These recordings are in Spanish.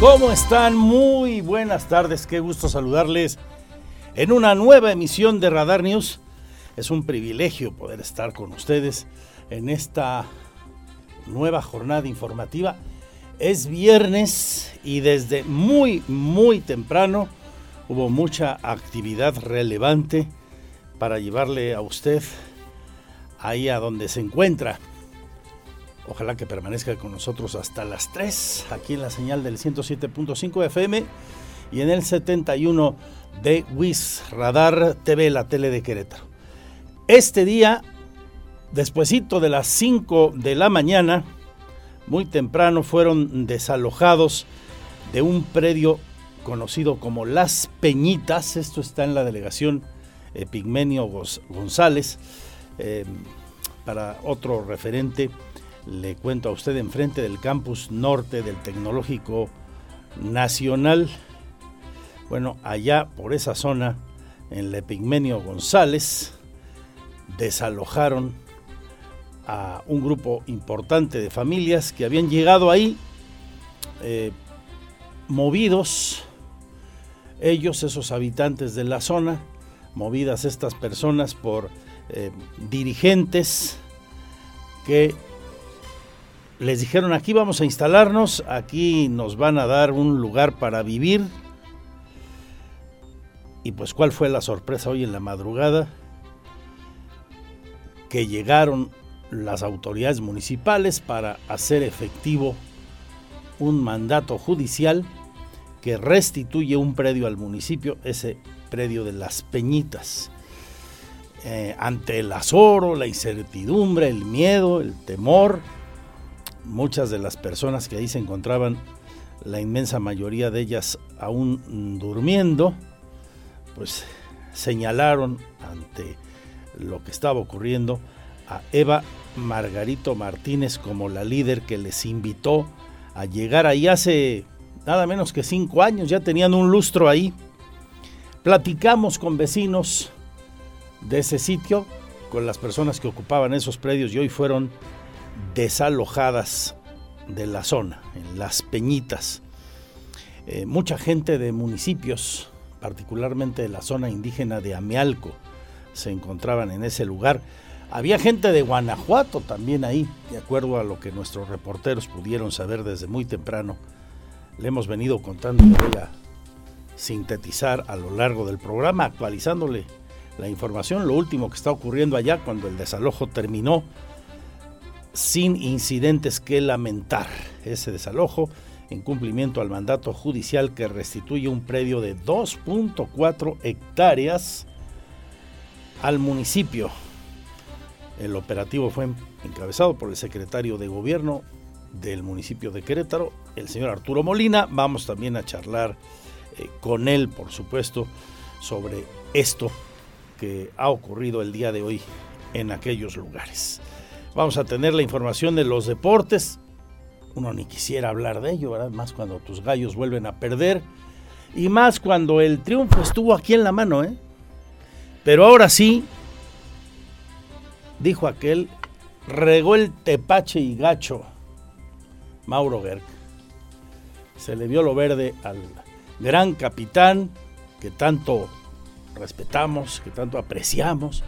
¿Cómo están? Muy buenas tardes, qué gusto saludarles en una nueva emisión de Radar News. Es un privilegio poder estar con ustedes en esta nueva jornada informativa. Es viernes y desde muy, muy temprano hubo mucha actividad relevante para llevarle a usted ahí a donde se encuentra. Ojalá que permanezca con nosotros hasta las 3, aquí en la señal del 107.5 FM y en el 71 de WIS Radar TV, la tele de Querétaro. Este día, despuesito de las 5 de la mañana, muy temprano fueron desalojados de un predio conocido como Las Peñitas, esto está en la delegación Pigmenio González, eh, para otro referente, le cuento a usted enfrente del campus norte del Tecnológico Nacional. Bueno, allá por esa zona, en el Pigmenio González, desalojaron a un grupo importante de familias que habían llegado ahí eh, movidos, ellos, esos habitantes de la zona, movidas estas personas por eh, dirigentes que les dijeron aquí vamos a instalarnos, aquí nos van a dar un lugar para vivir. Y pues cuál fue la sorpresa hoy en la madrugada, que llegaron las autoridades municipales para hacer efectivo un mandato judicial que restituye un predio al municipio, ese predio de Las Peñitas. Eh, ante el azoro, la incertidumbre, el miedo, el temor, muchas de las personas que ahí se encontraban, la inmensa mayoría de ellas aún durmiendo, pues señalaron ante lo que estaba ocurriendo a Eva Margarito Martínez como la líder que les invitó a llegar ahí hace nada menos que cinco años, ya tenían un lustro ahí. Platicamos con vecinos de ese sitio, con las personas que ocupaban esos predios y hoy fueron desalojadas de la zona, en Las Peñitas. Eh, mucha gente de municipios, particularmente de la zona indígena de Amealco, se encontraban en ese lugar. Había gente de Guanajuato también ahí, de acuerdo a lo que nuestros reporteros pudieron saber desde muy temprano. Le hemos venido contando voy a sintetizar a lo largo del programa, actualizándole la información, lo último que está ocurriendo allá cuando el desalojo terminó sin incidentes que lamentar. Ese desalojo en cumplimiento al mandato judicial que restituye un predio de 2.4 hectáreas al municipio el operativo fue encabezado por el secretario de gobierno del municipio de Querétaro, el señor Arturo Molina. Vamos también a charlar eh, con él, por supuesto, sobre esto que ha ocurrido el día de hoy en aquellos lugares. Vamos a tener la información de los deportes. Uno ni quisiera hablar de ello, ¿verdad? Más cuando tus gallos vuelven a perder. Y más cuando el triunfo estuvo aquí en la mano, ¿eh? Pero ahora sí, dijo aquel, regó el tepache y gacho Mauro Gerg. Se le vio lo verde al gran capitán que tanto respetamos, que tanto apreciamos,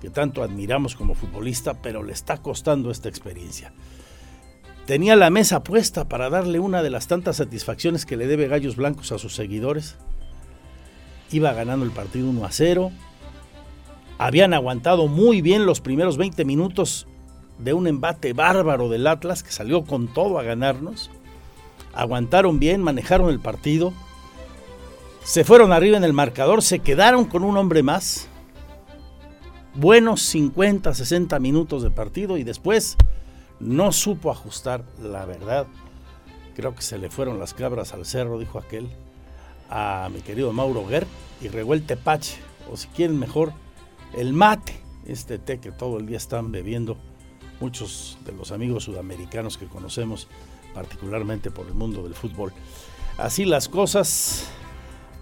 que tanto admiramos como futbolista, pero le está costando esta experiencia. Tenía la mesa puesta para darle una de las tantas satisfacciones que le debe Gallos Blancos a sus seguidores. Iba ganando el partido 1 a 0, habían aguantado muy bien los primeros 20 minutos de un embate bárbaro del Atlas que salió con todo a ganarnos. Aguantaron bien, manejaron el partido. Se fueron arriba en el marcador, se quedaron con un hombre más. Buenos 50, 60 minutos de partido y después no supo ajustar la verdad. Creo que se le fueron las cabras al cerro, dijo aquel, a mi querido Mauro Guer y regó el tepache, o si quieren mejor, el mate, este té que todo el día están bebiendo muchos de los amigos sudamericanos que conocemos, particularmente por el mundo del fútbol. Así las cosas,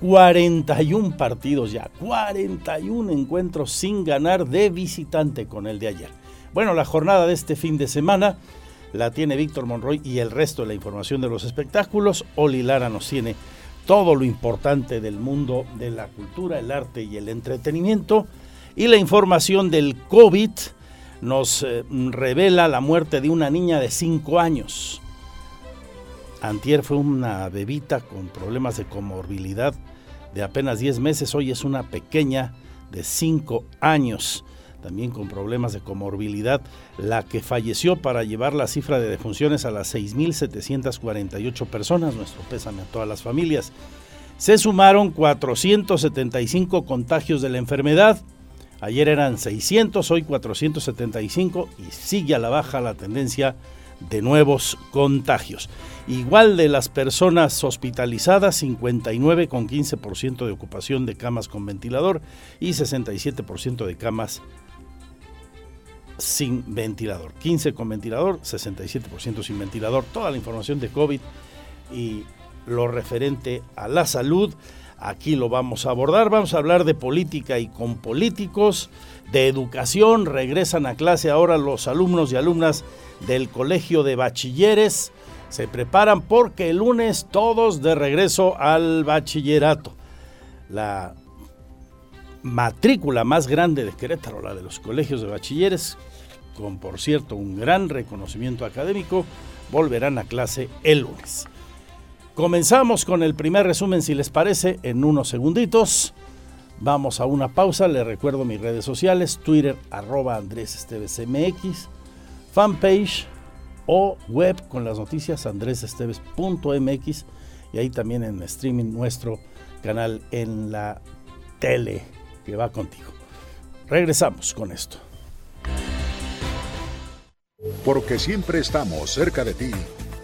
41 partidos ya, 41 encuentros sin ganar de visitante con el de ayer. Bueno, la jornada de este fin de semana la tiene Víctor Monroy y el resto de la información de los espectáculos. Oli Lara nos tiene todo lo importante del mundo de la cultura, el arte y el entretenimiento. Y la información del COVID nos eh, revela la muerte de una niña de 5 años. Antier fue una bebita con problemas de comorbilidad de apenas 10 meses, hoy es una pequeña de 5 años, también con problemas de comorbilidad, la que falleció para llevar la cifra de defunciones a las 6.748 personas, nuestro pésame a todas las familias. Se sumaron 475 contagios de la enfermedad, ayer eran 600, hoy 475 y sigue a la baja la tendencia de nuevos contagios. Igual de las personas hospitalizadas, 59 con 15% de ocupación de camas con ventilador y 67% de camas sin ventilador. 15 con ventilador, 67% sin ventilador. Toda la información de COVID y lo referente a la salud. Aquí lo vamos a abordar. Vamos a hablar de política y con políticos, de educación. Regresan a clase ahora los alumnos y alumnas del Colegio de Bachilleres. Se preparan porque el lunes todos de regreso al bachillerato. La matrícula más grande de Querétaro, la de los colegios de bachilleres, con por cierto un gran reconocimiento académico, volverán a clase el lunes. Comenzamos con el primer resumen, si les parece, en unos segunditos. Vamos a una pausa, les recuerdo mis redes sociales, Twitter arroba Andrés Esteves MX, fanpage o web con las noticias andresesteves.mx y ahí también en streaming nuestro canal en la tele que va contigo. Regresamos con esto. Porque siempre estamos cerca de ti.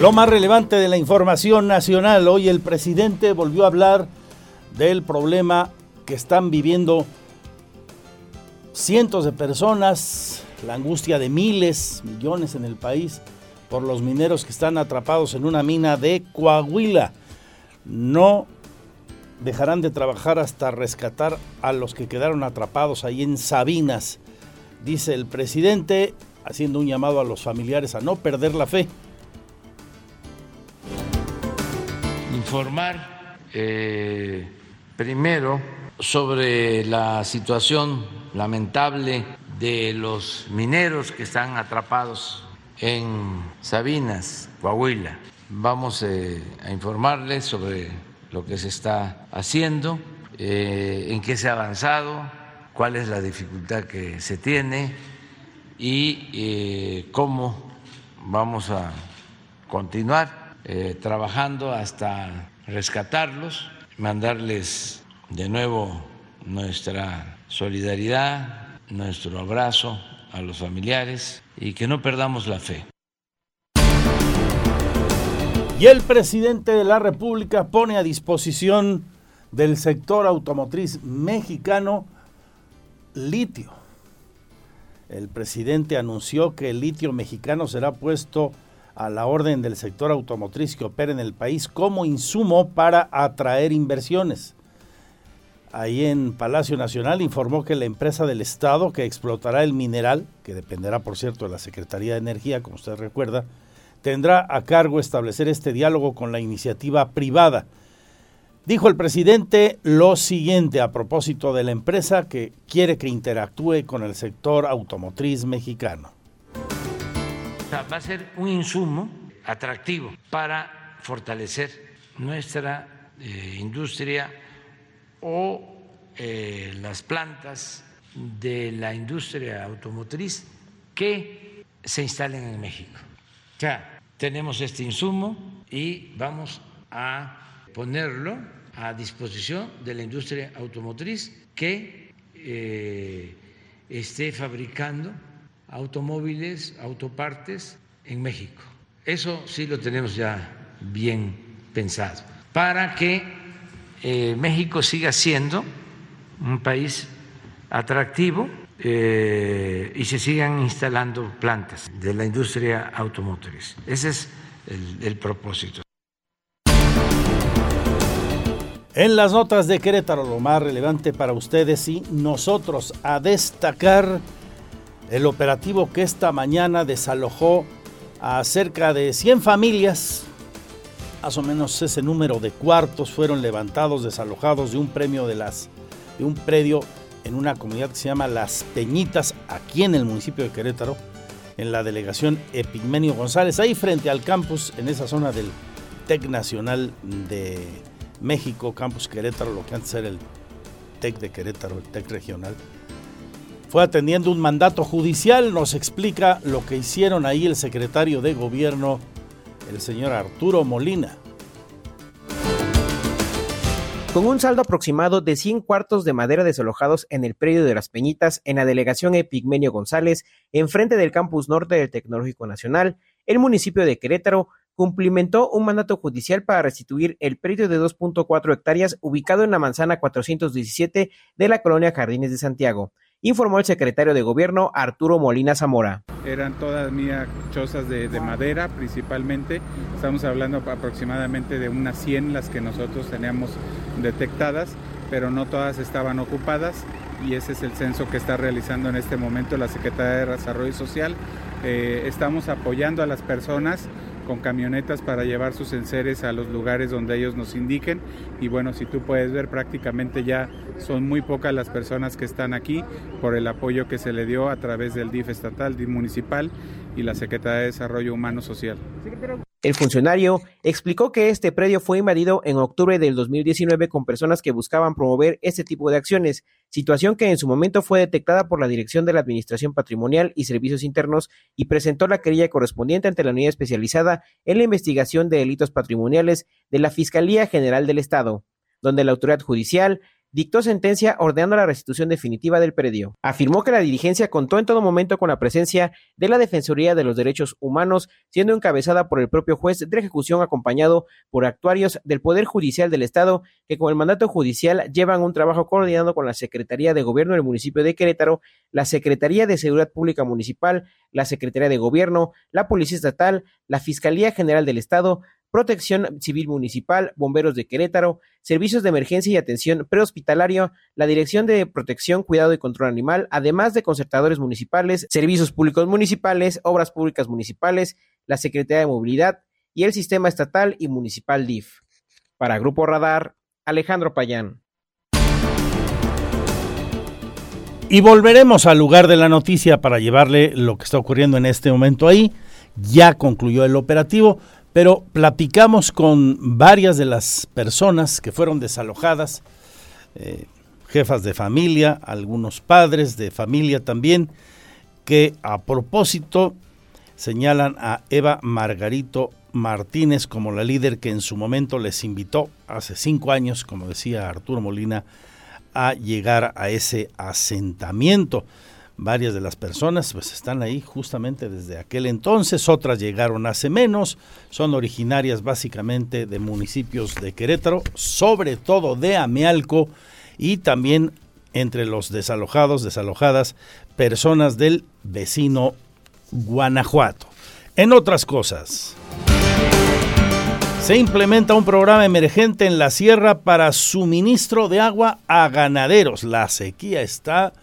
Lo más relevante de la información nacional, hoy el presidente volvió a hablar del problema que están viviendo cientos de personas la angustia de miles, millones en el país por los mineros que están atrapados en una mina de Coahuila. No dejarán de trabajar hasta rescatar a los que quedaron atrapados ahí en Sabinas, dice el presidente, haciendo un llamado a los familiares a no perder la fe. Informar eh, primero sobre la situación lamentable de los mineros que están atrapados en Sabinas, Coahuila. Vamos eh, a informarles sobre lo que se está haciendo, eh, en qué se ha avanzado, cuál es la dificultad que se tiene y cómo vamos a continuar trabajando hasta rescatarlos, mandarles de nuevo nuestra solidaridad, nuestro abrazo a los familiares y que no perdamos la fe. Y el presidente de la República pone a disposición del sector automotriz mexicano litio. El presidente anunció que el litio mexicano será puesto a la orden del sector automotriz que opera en el país como insumo para atraer inversiones ahí en Palacio Nacional, informó que la empresa del Estado que explotará el mineral, que dependerá por cierto de la Secretaría de Energía, como usted recuerda, tendrá a cargo establecer este diálogo con la iniciativa privada. Dijo el presidente lo siguiente a propósito de la empresa que quiere que interactúe con el sector automotriz mexicano. Va a ser un insumo atractivo para fortalecer nuestra eh, industria o eh, las plantas de la industria automotriz que se instalen en México. Ya tenemos este insumo y vamos a ponerlo a disposición de la industria automotriz que eh, esté fabricando automóviles, autopartes en México. Eso sí lo tenemos ya bien pensado, para que eh, México siga siendo un país atractivo eh, y se sigan instalando plantas de la industria automotriz. Ese es el, propósito. En las notas de Querétaro, lo más relevante para ustedes y nosotros a destacar el operativo que esta mañana desalojó a cerca de 100 familias. Más o menos ese número de cuartos fueron levantados, desalojados de un premio de las de un predio en una comunidad que se llama Las Peñitas, aquí en el municipio de Querétaro, en la delegación Epigmenio González, ahí frente al campus, en esa zona del TEC Nacional de México, Campus Querétaro, lo que antes era el TEC de Querétaro, el TEC Regional. Fue atendiendo un mandato judicial, nos explica lo que hicieron ahí el secretario de gobierno, el señor Arturo Molina. Con un saldo aproximado de 100 cuartos de madera desalojados en el predio de Las Peñitas, en la delegación Epigmenio González, enfrente del campus norte del Tecnológico Nacional, el municipio de Querétaro cumplimentó un mandato judicial para restituir el predio de 2.4 hectáreas ubicado en la manzana 417 de la colonia Jardines de Santiago informó el secretario de Gobierno Arturo Molina Zamora. Eran todas mías chozas de, madera principalmente, estamos hablando aproximadamente de unas 100 las que nosotros teníamos detectadas, pero no todas estaban ocupadas y ese es el censo que está realizando en este momento la Secretaría de Desarrollo Social. Eh, estamos apoyando a las personas con camionetas para llevar sus enseres a los lugares donde ellos nos indiquen. Y bueno, si tú puedes ver, prácticamente ya son muy pocas las personas que están aquí por el apoyo que se le dio a través del DIF estatal, DIF municipal y la Secretaría de Desarrollo Humano Social. El funcionario explicó que este predio fue invadido en octubre del 2019 con personas que buscaban promover este tipo de acciones, situación que en su momento fue detectada por la Dirección de la Administración Patrimonial y Servicios Internos y presentó la querella correspondiente ante la unidad especializada en la investigación de delitos patrimoniales de la Fiscalía General del Estado, donde la autoridad judicial dictó sentencia ordenando la restitución definitiva del predio. Afirmó que la dirigencia contó en todo momento con la presencia de la Defensoría de los Derechos Humanos, siendo encabezada por el propio juez de ejecución acompañado por actuarios del Poder Judicial del Estado, que con el mandato judicial llevan un trabajo coordinado con la Secretaría de Gobierno del municipio de Querétaro, la Secretaría de Seguridad Pública Municipal, la Secretaría de Gobierno, la Policía Estatal, la Fiscalía General del Estado, Protección Civil Municipal, Bomberos de Querétaro, Servicios de Emergencia y Atención Prehospitalario, la Dirección de Protección, Cuidado y Control Animal, además de concertadores municipales, Servicios Públicos Municipales, Obras Públicas Municipales, la Secretaría de Movilidad y el Sistema Estatal y Municipal DIF. Para Grupo Radar, Alejandro Payán. Y volveremos al lugar de la noticia para llevarle lo que está ocurriendo en este momento ahí. Ya concluyó el operativo pero platicamos con varias de las personas que fueron desalojadas, eh, jefas de familia, algunos padres de familia también, que a propósito señalan a Eva Margarito Martínez como la líder que en su momento les invitó hace cinco años, como decía Arturo Molina, a llegar a ese asentamiento. Varias de las personas pues están ahí justamente desde aquel entonces, otras llegaron hace menos, son originarias básicamente de municipios de Querétaro, sobre todo de Amealco y también entre los desalojados, desalojadas, personas del vecino Guanajuato. En otras cosas, se implementa un programa emergente en la sierra para suministro de agua a ganaderos. La sequía está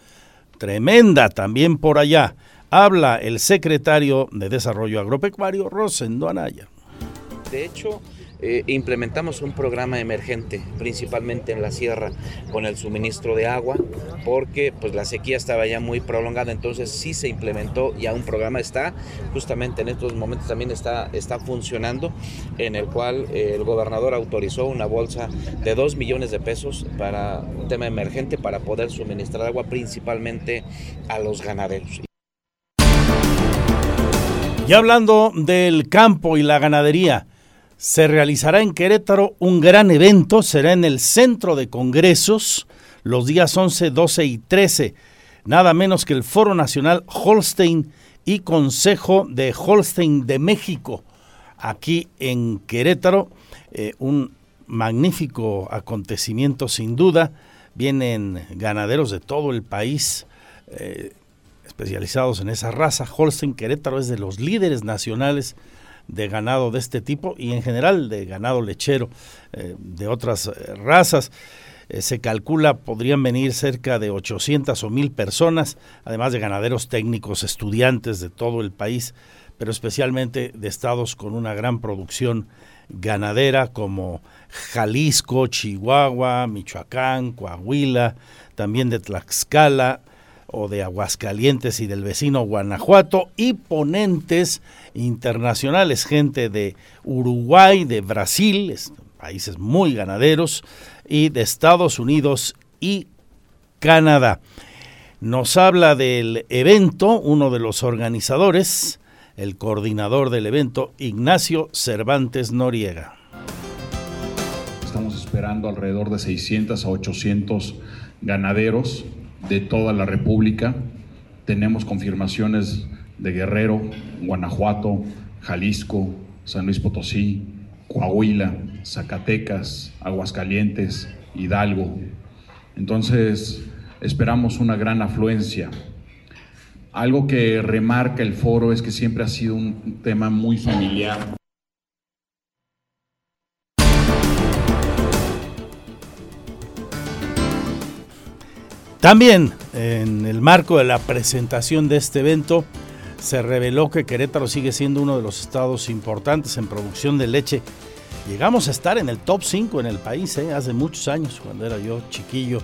tremenda también por allá. Habla el secretario de Desarrollo Agropecuario, Rosendo Anaya. De hecho, eh, implementamos un programa emergente, principalmente en la sierra, con el suministro de agua, porque pues, la sequía estaba ya muy prolongada, entonces sí se implementó, ya un programa está, justamente en estos momentos también está, está funcionando, en el cual eh, el gobernador autorizó una bolsa de 2 millones de pesos para un tema emergente para poder suministrar agua principalmente a los ganaderos. Y hablando del campo y la ganadería, se realizará en Querétaro un gran evento, será en el Centro de Congresos los días 11, 12 y 13, nada menos que el Foro Nacional Holstein y Consejo de Holstein de México. aquí en Querétaro. Eh, un magnífico acontecimiento sin duda. Vienen ganaderos de todo el país eh, especializados en esa raza. Holstein Querétaro es de los líderes nacionales de ganado de este tipo y en general de ganado lechero eh, de otras razas. se calcula podrían venir cerca de 800 o 1000 personas, además de ganaderos técnicos, estudiantes de todo el país, pero especialmente de estados con una gran producción ganadera como Jalisco, Chihuahua, Michoacán, Coahuila, también de Tlaxcala o de Aguascalientes y del vecino Guanajuato y ponentes internacionales, gente de Uruguay, de Brasil, países muy ganaderos, y de Estados Unidos y Canadá. Nos habla del evento uno de los organizadores, el coordinador del evento, Ignacio Cervantes Noriega. Estamos esperando alrededor de 600 a 800 ganaderos de toda la República. Tenemos confirmaciones de Guerrero, Guanajuato, Jalisco, San Luis Potosí, Coahuila, Zacatecas, Aguascalientes, Hidalgo. Entonces, esperamos una gran afluencia. Algo que remarca el foro es que siempre ha sido un tema muy familiar. También en el marco de la presentación de este evento se reveló que Querétaro sigue siendo uno de los estados importantes en producción de leche. Llegamos a estar en el top 5 en el país ¿eh? hace muchos años, cuando era yo chiquillo,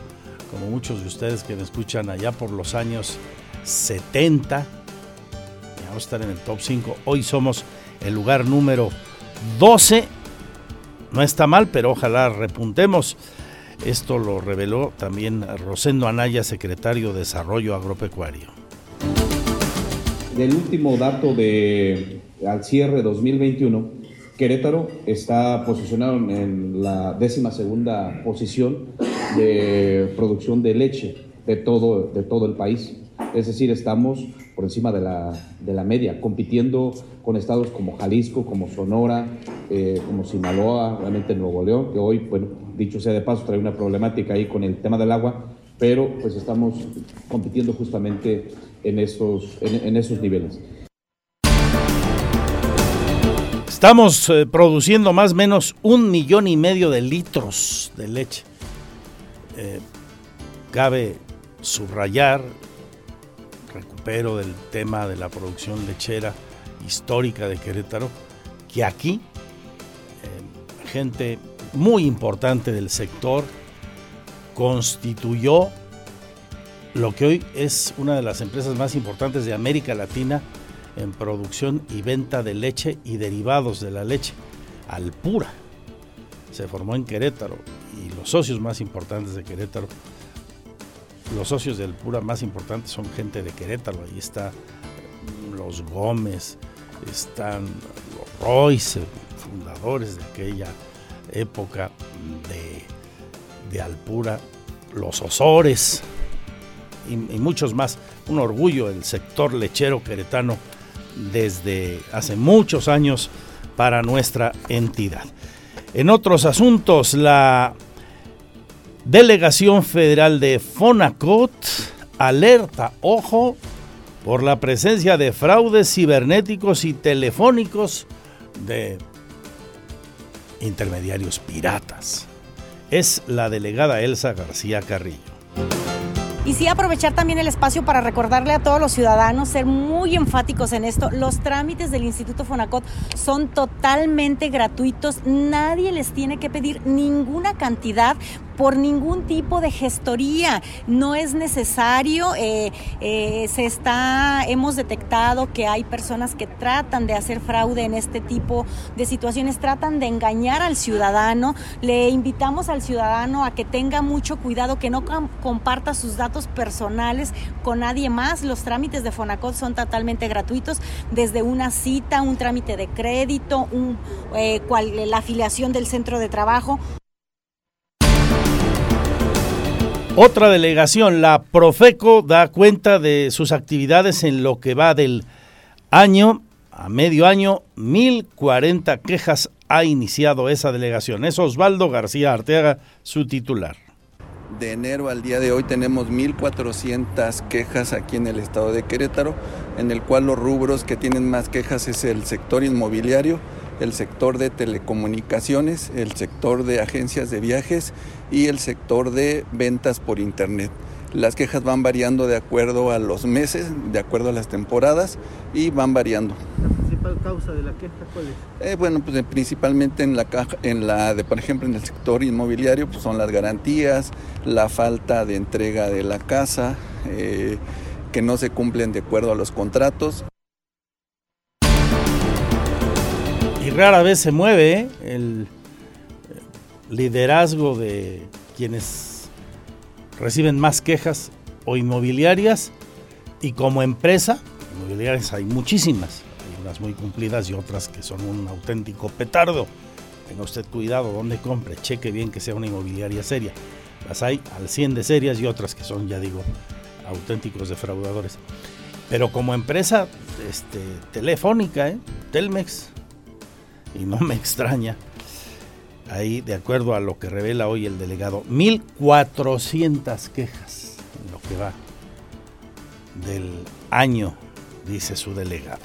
como muchos de ustedes que me escuchan allá por los años 70. Vamos a estar en el top 5. Hoy somos el lugar número 12. No está mal, pero ojalá repuntemos. Esto lo reveló también Rosendo Anaya, secretario de Desarrollo Agropecuario. Del último dato de al cierre 2021, Querétaro está posicionado en la décima segunda posición de producción de leche de todo, de todo el país. Es decir, estamos por encima de la, de la media, compitiendo con estados como Jalisco, como Sonora, eh, como Sinaloa, obviamente Nuevo León, que hoy, bueno, dicho sea de paso, trae una problemática ahí con el tema del agua, pero pues estamos compitiendo justamente en esos, en, esos niveles. Estamos eh, produciendo más o menos un millón y medio de litros de leche. Eh, cabe subrayar recupero del tema de la producción lechera histórica de Querétaro, que aquí eh, gente muy importante del sector constituyó lo que hoy es una de las empresas más importantes de América Latina en producción y venta de leche y derivados de la leche, Alpura. Se formó en Querétaro y los socios más importantes de Querétaro los socios del Pura más importantes son gente de Querétaro. Ahí está mm, los Gómez, están los Royce, fundadores de aquella época de, Alpura, los Osores y, y, muchos más. Un orgullo el sector lechero queretano desde hace muchos años para nuestra entidad. En otros asuntos, la Delegación Federal de Fonacot alerta, ojo, por la presencia de fraudes cibernéticos y telefónicos de intermediarios piratas. Es la delegada Elsa García Carrillo. Y sí aprovechar también el espacio para recordarle a todos los ciudadanos, ser muy enfáticos en esto, los trámites del Instituto Fonacot son totalmente gratuitos, nadie les tiene que pedir ninguna cantidad por ningún tipo de gestoría. No es necesario. Eh, eh, se está, hemos detectado que hay personas que tratan de hacer fraude en este tipo de situaciones, tratan de engañar al ciudadano. Le invitamos al ciudadano a que tenga mucho cuidado, que no comparta sus datos personales con nadie más. Los trámites de Fonacot son totalmente gratuitos, desde una cita, un trámite de crédito, un, eh, la afiliación del centro de trabajo. Otra delegación, la Profeco, da cuenta de sus actividades en lo que va del año. a medio año, 1040 quejas ha iniciado esa delegación. Es Osvaldo García Arteaga, su titular. De enero al día de hoy tenemos 1.400 quejas aquí en el estado de Querétaro, en el cual los rubros que tienen más quejas es el sector inmobiliario, el sector de telecomunicaciones, el sector de agencias de viajes y el sector de ventas por internet. Las quejas van variando de acuerdo a los meses, de acuerdo a las temporadas y van variando. ¿La principal causa de la queja cuál es? Eh, bueno, pues eh, principalmente en la caja, en la de, por ejemplo, en el sector inmobiliario, pues son las garantías, la falta de entrega de la casa, eh, que no se cumplen de acuerdo a los contratos. Y rara vez se mueve el liderazgo de quienes reciben más quejas o inmobiliarias y como empresa, inmobiliarias hay muchísimas, hay unas muy cumplidas y otras que son un auténtico petardo. Tenga usted cuidado donde compre, cheque bien que sea una inmobiliaria seria. Las hay al 100 de serias y otras que son, ya digo, auténticos defraudadores. Pero como empresa este, telefónica, ¿eh? Telmex, y no me extraña, ahí de acuerdo a lo que revela hoy el delegado, 1.400 quejas en lo que va del año, dice su delegado.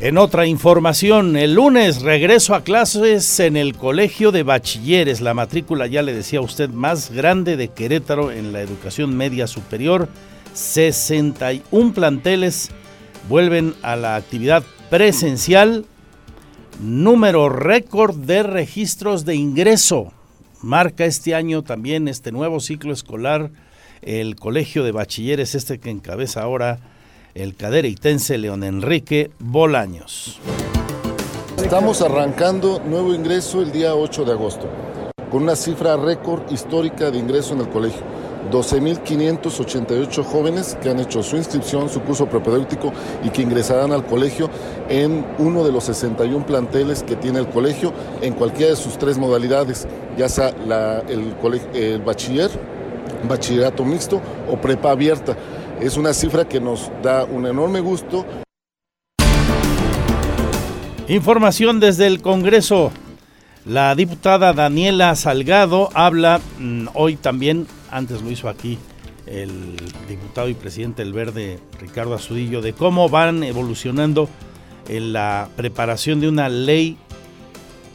En otra información, el lunes regreso a clases en el Colegio de Bachilleres, la matrícula ya le decía usted más grande de Querétaro en la educación media superior. 61 planteles vuelven a la actividad presencial número récord de registros de ingreso. Marca este año también este nuevo ciclo escolar el Colegio de Bachilleres, este que encabeza ahora el cadereitense León Enrique Bolaños. Estamos arrancando nuevo ingreso el día 8 de agosto, con una cifra récord histórica de ingreso en el colegio 12.588 jóvenes que han hecho su inscripción, su curso propedéutico y que ingresarán al colegio en uno de los 61 planteles que tiene el colegio en cualquiera de sus tres modalidades, ya sea el, el bachiller, bachillerato mixto o prepa abierta. Es una cifra que nos da un enorme gusto. Información desde el Congreso. La diputada Daniela Salgado habla mm, hoy también antes lo hizo aquí el diputado y presidente del Verde, Ricardo Azudillo, de cómo van evolucionando en la preparación de una ley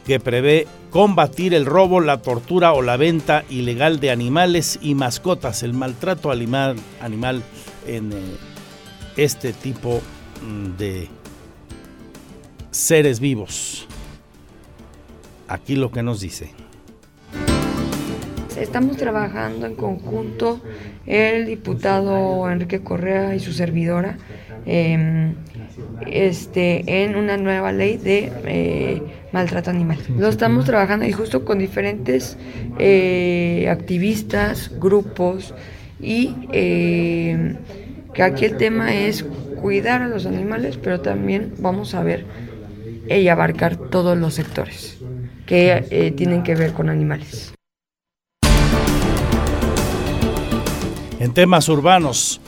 que prevé combatir el robo, la tortura o la venta ilegal de animales y mascotas, el maltrato animal, animal en eh, este tipo mm, de seres vivos. Aquí lo que nos dice. Estamos trabajando en conjunto el diputado Enrique Correa y su servidora em, este, en una nueva ley de eh, maltrato animal. Lo estamos trabajando y justo con diferentes eh, activistas, grupos y em, que aquí el tema es cuidar a los animales, pero también vamos a ver y abarcar todos los sectores que eh, tienen que ver con animales. En temas urbanos,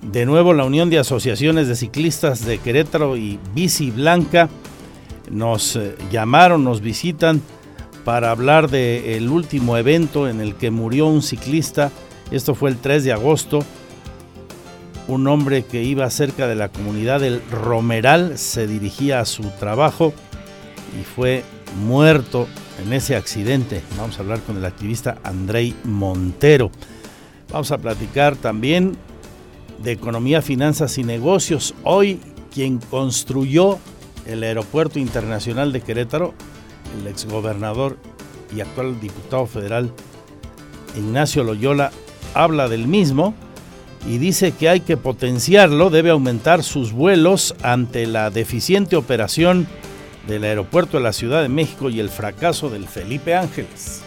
de nuevo la Unión de Asociaciones de Ciclistas de Querétaro y Bici Blanca nos eh, llamaron, nos visitan para hablar del último evento en el que murió un ciclista. Esto fue el 3 de agosto. Un hombre que iba cerca de la comunidad del Romeral se dirigía a su trabajo y fue muerto en ese accidente. Vamos a hablar con el activista Andrei Montero. Vamos a platicar también de economía, finanzas y negocios. Hoy quien construyó el Aeropuerto Internacional de Querétaro, el exgobernador y actual diputado federal Ignacio Loyola, habla del mismo y dice que hay que potenciarlo, debe aumentar sus vuelos ante la deficiente operación del aeropuerto de la Ciudad de México y el fracaso del Felipe Ángeles.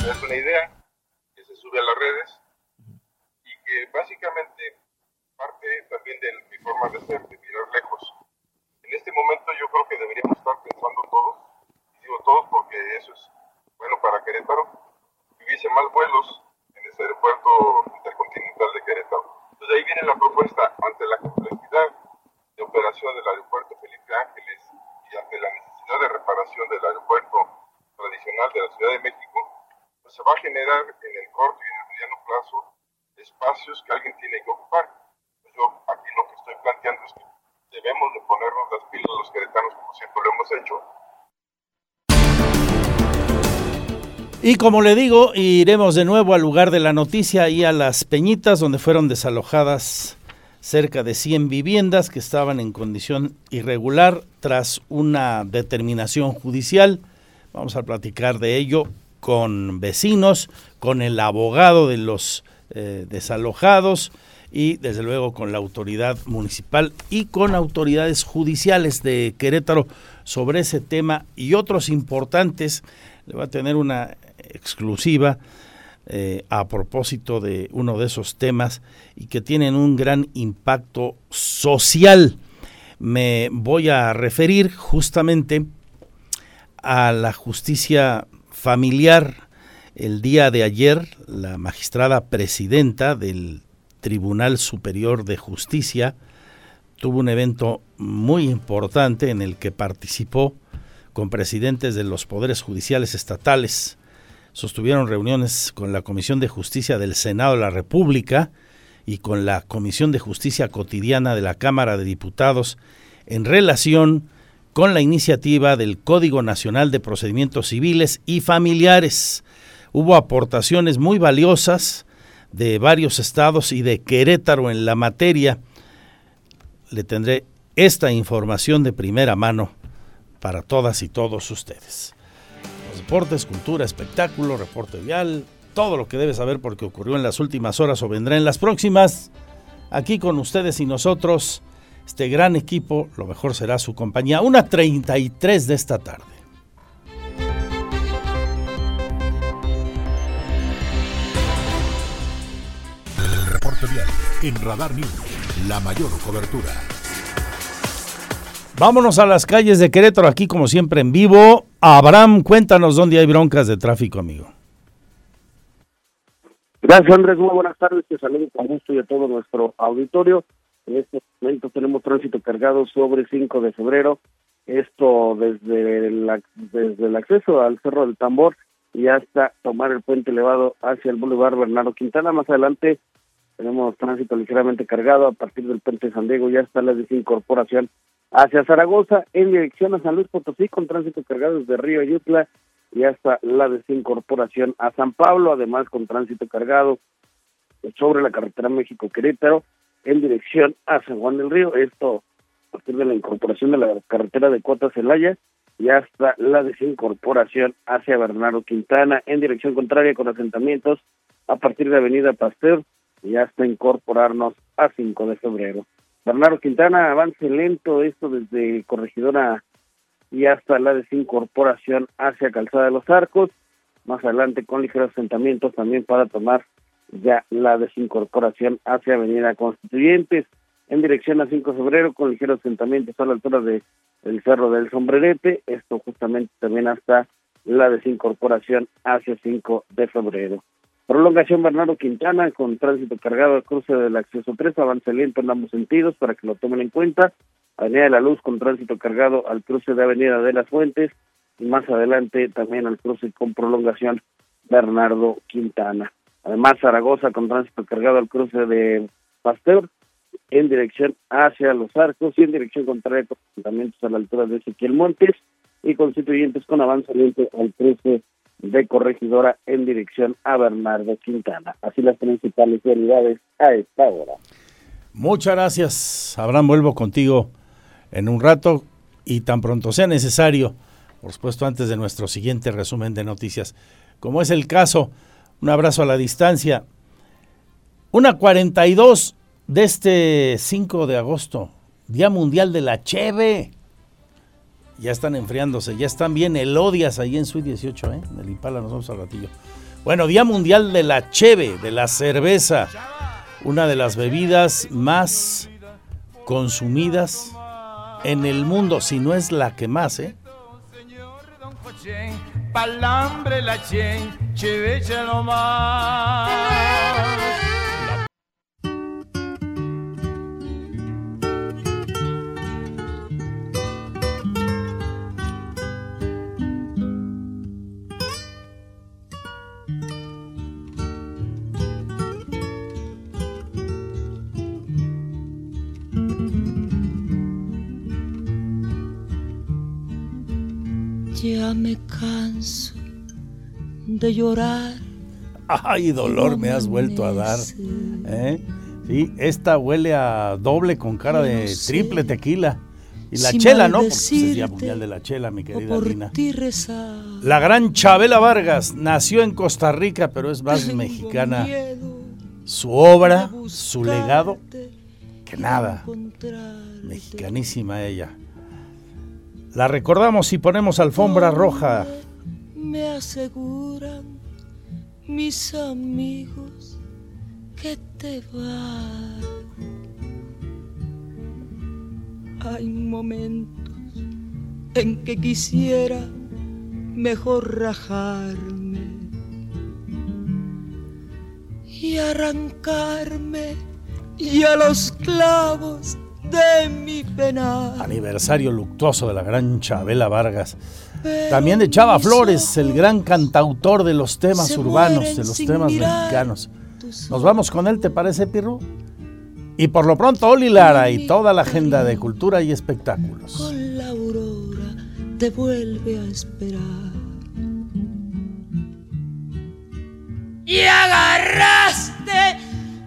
Es una idea básicamente parte también de mi forma de ser, de mirar lejos. En este momento yo creo que deberíamos estar pensando todos, y digo todos porque eso es bueno para Querétaro, que hubiese más vuelos en ese aeropuerto intercontinental de Querétaro. Entonces ahí viene la propuesta ante la complejidad de operación del aeropuerto Felipe Ángeles y ante la necesidad de reparación del aeropuerto tradicional de la Ciudad de México, pues se va a generar en el corto y en el mediano plazo espacios que alguien tiene que ocupar. Pues yo aquí lo que estoy planteando es que debemos de ponernos las pilas los queretanos como siempre lo hemos hecho. Y como le digo, iremos de nuevo al lugar de la noticia y a las Peñitas, donde fueron desalojadas cerca de 100 viviendas que estaban en condición irregular tras una determinación judicial. Vamos a platicar de ello con vecinos, con el abogado de los eh, desalojados y desde luego con la autoridad municipal y con autoridades judiciales de Querétaro sobre ese tema y otros importantes. Le va a tener una exclusiva eh, a propósito de uno de esos temas y que tienen un gran impacto social. Me voy a referir justamente a la justicia familiar. El día de ayer, la magistrada presidenta del Tribunal Superior de Justicia tuvo un evento muy importante en el que participó con presidentes de los poderes judiciales estatales, sostuvieron reuniones con la Comisión de Justicia del Senado de la República y con la Comisión de Justicia Cotidiana de la Cámara de Diputados en relación con la iniciativa del Código Nacional de Procedimientos Civiles y Familiares. Hubo aportaciones muy valiosas de varios estados y de Querétaro en la materia. Le tendré esta información de primera mano para todas y todos ustedes deportes, cultura, espectáculo, reporte vial, todo lo que debe saber porque ocurrió en las últimas horas o vendrá en las próximas. Aquí con ustedes y nosotros, este gran equipo, lo mejor será su compañía. Una 33 de esta tarde. El vial en Radar News, la mayor cobertura. Vámonos a las calles de Querétaro, aquí como siempre en vivo. Abraham, cuéntanos dónde hay broncas de tráfico, amigo. Gracias, Andrés. Muy buenas tardes. Te saludo con gusto y a todo nuestro auditorio. En este momento tenemos tránsito cargado sobre 5 de febrero. Esto desde, desde el acceso al Cerro del Tambor y hasta tomar el puente elevado hacia el Boulevard Bernardo Quintana. Más adelante tenemos tránsito ligeramente cargado a partir del puente San Diego y hasta la desincorporación hacia Zaragoza en dirección a San Luis Potosí con tránsito cargado desde Río Ayutla y hasta la desincorporación a San Pablo, además con tránsito cargado sobre la carretera México-Querétaro en dirección a San Juan del Río, esto a partir de la incorporación de la carretera de Cota Celaya y hasta la desincorporación hacia Bernardo Quintana en dirección contraria con asentamientos a partir de Avenida Pasteur y hasta incorporarnos a 5 de febrero. Bernardo Quintana, avance lento, esto desde Corregidora y hasta la desincorporación hacia Calzada de los Arcos. Más adelante con ligeros asentamientos también para tomar ya la desincorporación hacia Avenida Constituyentes en dirección a 5 de febrero con ligeros asentamientos a la altura de el Cerro del Sombrerete, esto justamente también hasta la desincorporación hacia 5 de febrero. Prolongación Bernardo Quintana con tránsito cargado al cruce del acceso 3, avance lento en ambos sentidos para que lo tomen en cuenta. Avenida de la Luz con tránsito cargado al cruce de Avenida de las Fuentes y más adelante también al cruce con prolongación Bernardo Quintana. Además Zaragoza con tránsito cargado al cruce de Pasteur en dirección hacia Los Arcos y en dirección contraria con asentamientos a la altura de Ezequiel Montes y constituyentes con avance lento al cruce de Corregidora en dirección a Bernardo Quintana. Así las principales realidades a esta hora. Muchas gracias, Abraham. Vuelvo contigo en un rato y tan pronto sea necesario, por supuesto, antes de nuestro siguiente resumen de noticias. Como es el caso, un abrazo a la distancia. Una 42 de este 5 de agosto, Día Mundial de la Cheve ya están enfriándose, ya están bien elodias ahí en Suite 18, ¿eh? En el Impala nos vamos al ratillo. Bueno, Día Mundial de la Cheve, de la cerveza, una de las bebidas más consumidas en el mundo, si no es la que más, ¿eh? Palambre la Ya me canso de llorar. Ay, dolor me has vuelto a dar. ¿eh? Sí, esta huele a doble con cara de triple tequila. Y la chela, ¿no? Porque pues, es Día Mundial de la Chela, mi querida Lina. La gran Chabela Vargas nació en Costa Rica, pero es más mexicana. Su obra, su legado, que nada. Mexicanísima ella. La recordamos y ponemos alfombra roja. Me aseguran mis amigos que te va. Hay momentos en que quisiera mejor rajarme y arrancarme y a los clavos de mi pena. Aniversario luctuoso de la gran Chabela Vargas. También de Chava Flores, el gran cantautor de los temas urbanos, de los temas mexicanos. Nos vamos con él, ¿te parece, Pirru? Y por lo pronto, Oli Lara y toda la agenda de cultura y espectáculos. Con la aurora te vuelve a esperar. Y agarraste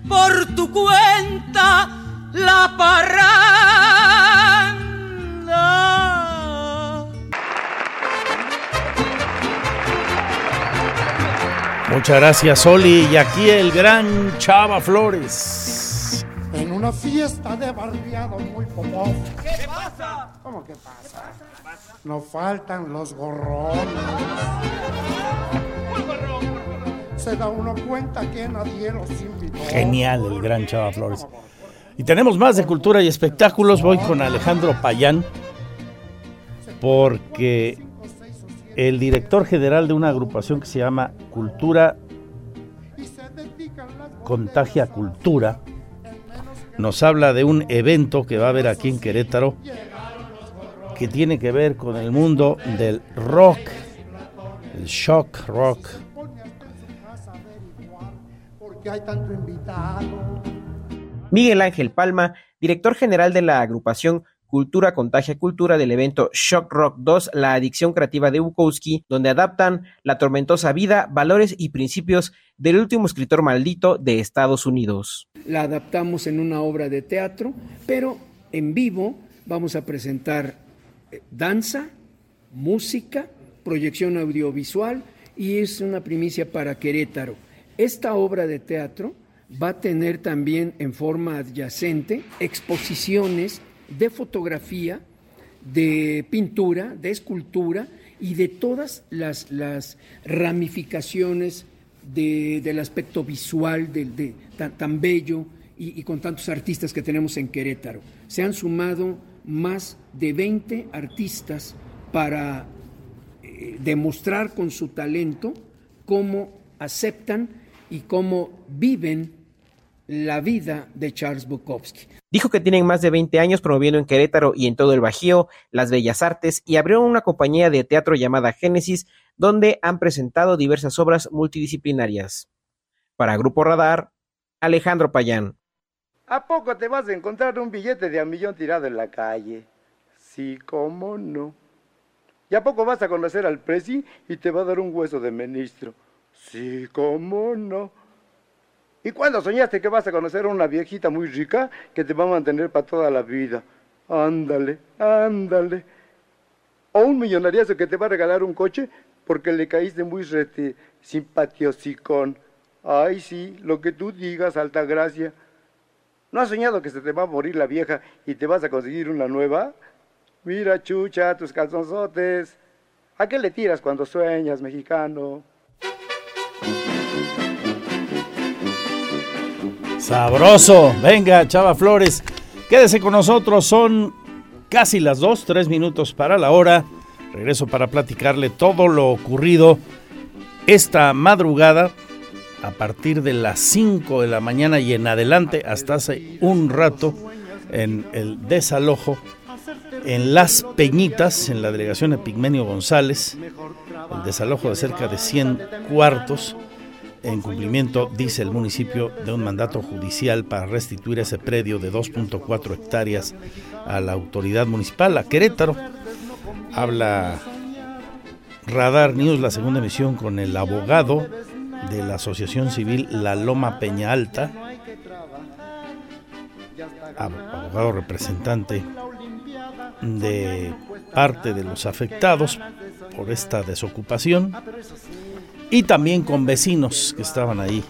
por tu cuenta la parranda. Muchas gracias, Oli. Y aquí el gran Chava Flores. En una fiesta de barriado muy popó. ¿Qué pasa? ¿Cómo que pasa? No faltan los gorrones. Se da uno cuenta que nadie los invitó. Genial el gran Chava Flores. Y tenemos más de cultura y espectáculos. Voy con Alejandro Payán, porque el director general de una agrupación que se llama Cultura Contagia Cultura nos habla de un evento que va a haber aquí en Querétaro que tiene que ver con el mundo del rock, el shock rock. Hay tanto invitado. Miguel Ángel Palma, director general de la agrupación Cultura Contagia Cultura del evento Shock Rock 2, la adicción creativa de Bukowski, donde adaptan la tormentosa vida, valores y principios del último escritor maldito de Estados Unidos. La adaptamos en una obra de teatro, pero en vivo vamos a presentar eh, danza, música, proyección audiovisual y es una primicia para Querétaro. Esta obra de teatro va a tener también en forma adyacente exposiciones de fotografía, de pintura, de escultura y de todas las, ramificaciones del aspecto visual tan, bello y, con tantos artistas que tenemos en Querétaro. Se han sumado más de 20 artistas para eh, demostrar con su talento cómo aceptan y cómo viven la vida de Charles Bukowski. Dijo que tienen más de 20 años promoviendo en Querétaro y en todo el Bajío las bellas artes y abrieron una compañía de teatro llamada Génesis, donde han presentado diversas obras multidisciplinarias. Para Grupo Radar, Alejandro Payán. ¿A poco te vas a encontrar un billete de un millón tirado en la calle? Sí, cómo no. ¿Y a poco vas a conocer al presi y te va a dar un hueso de ministro? Sí, cómo no. ¿Y cuándo soñaste que vas a conocer a una viejita muy rica que te va a mantener para toda la vida? Ándale, ándale. O un millonariazo que te va a regalar un coche porque le caíste muy rete, simpatiosicón. Ay, sí, lo que tú digas, alta gracia. ¿No has soñado que se te va a morir la vieja y te vas a conseguir una nueva? Mira, chucha, tus calzonzotes. ¿A qué le tiras cuando sueñas, mexicano? Sabroso. Venga, Chava Flores. Quédese con nosotros. Son casi las dos, tres minutos para la hora. Regreso para platicarle todo lo ocurrido esta madrugada a partir de las 5 de la mañana y en adelante hasta hace un rato en el desalojo en Las Peñitas, en la delegación Epigmenio González, el desalojo de cerca de 100 cuartos en cumplimiento, dice el municipio, de un mandato judicial para restituir ese predio de 2.4 hectáreas a la autoridad municipal, a Querétaro. Habla Radar News, la segunda emisión con el abogado de la Asociación Civil La Loma Peña Alta, abogado representante de parte de los afectados por esta desocupación y también con vecinos que estaban ahí.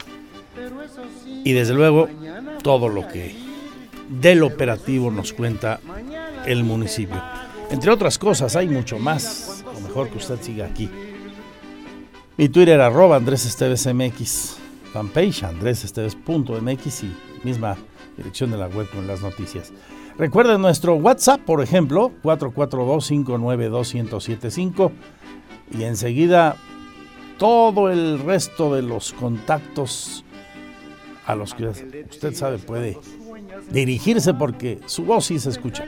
Y desde luego todo lo que del operativo nos cuenta el municipio. Entre otras cosas, hay mucho más. Lo mejor que usted siga aquí. Mi Twitter arroba Andrés Esteves MX, fanpage andresesteves.mx y misma dirección de la web con las noticias. Recuerden nuestro WhatsApp, por ejemplo, 442-592-1075 y enseguida todo el resto de los contactos a los que usted sabe puede dirigirse porque su voz sí se escucha.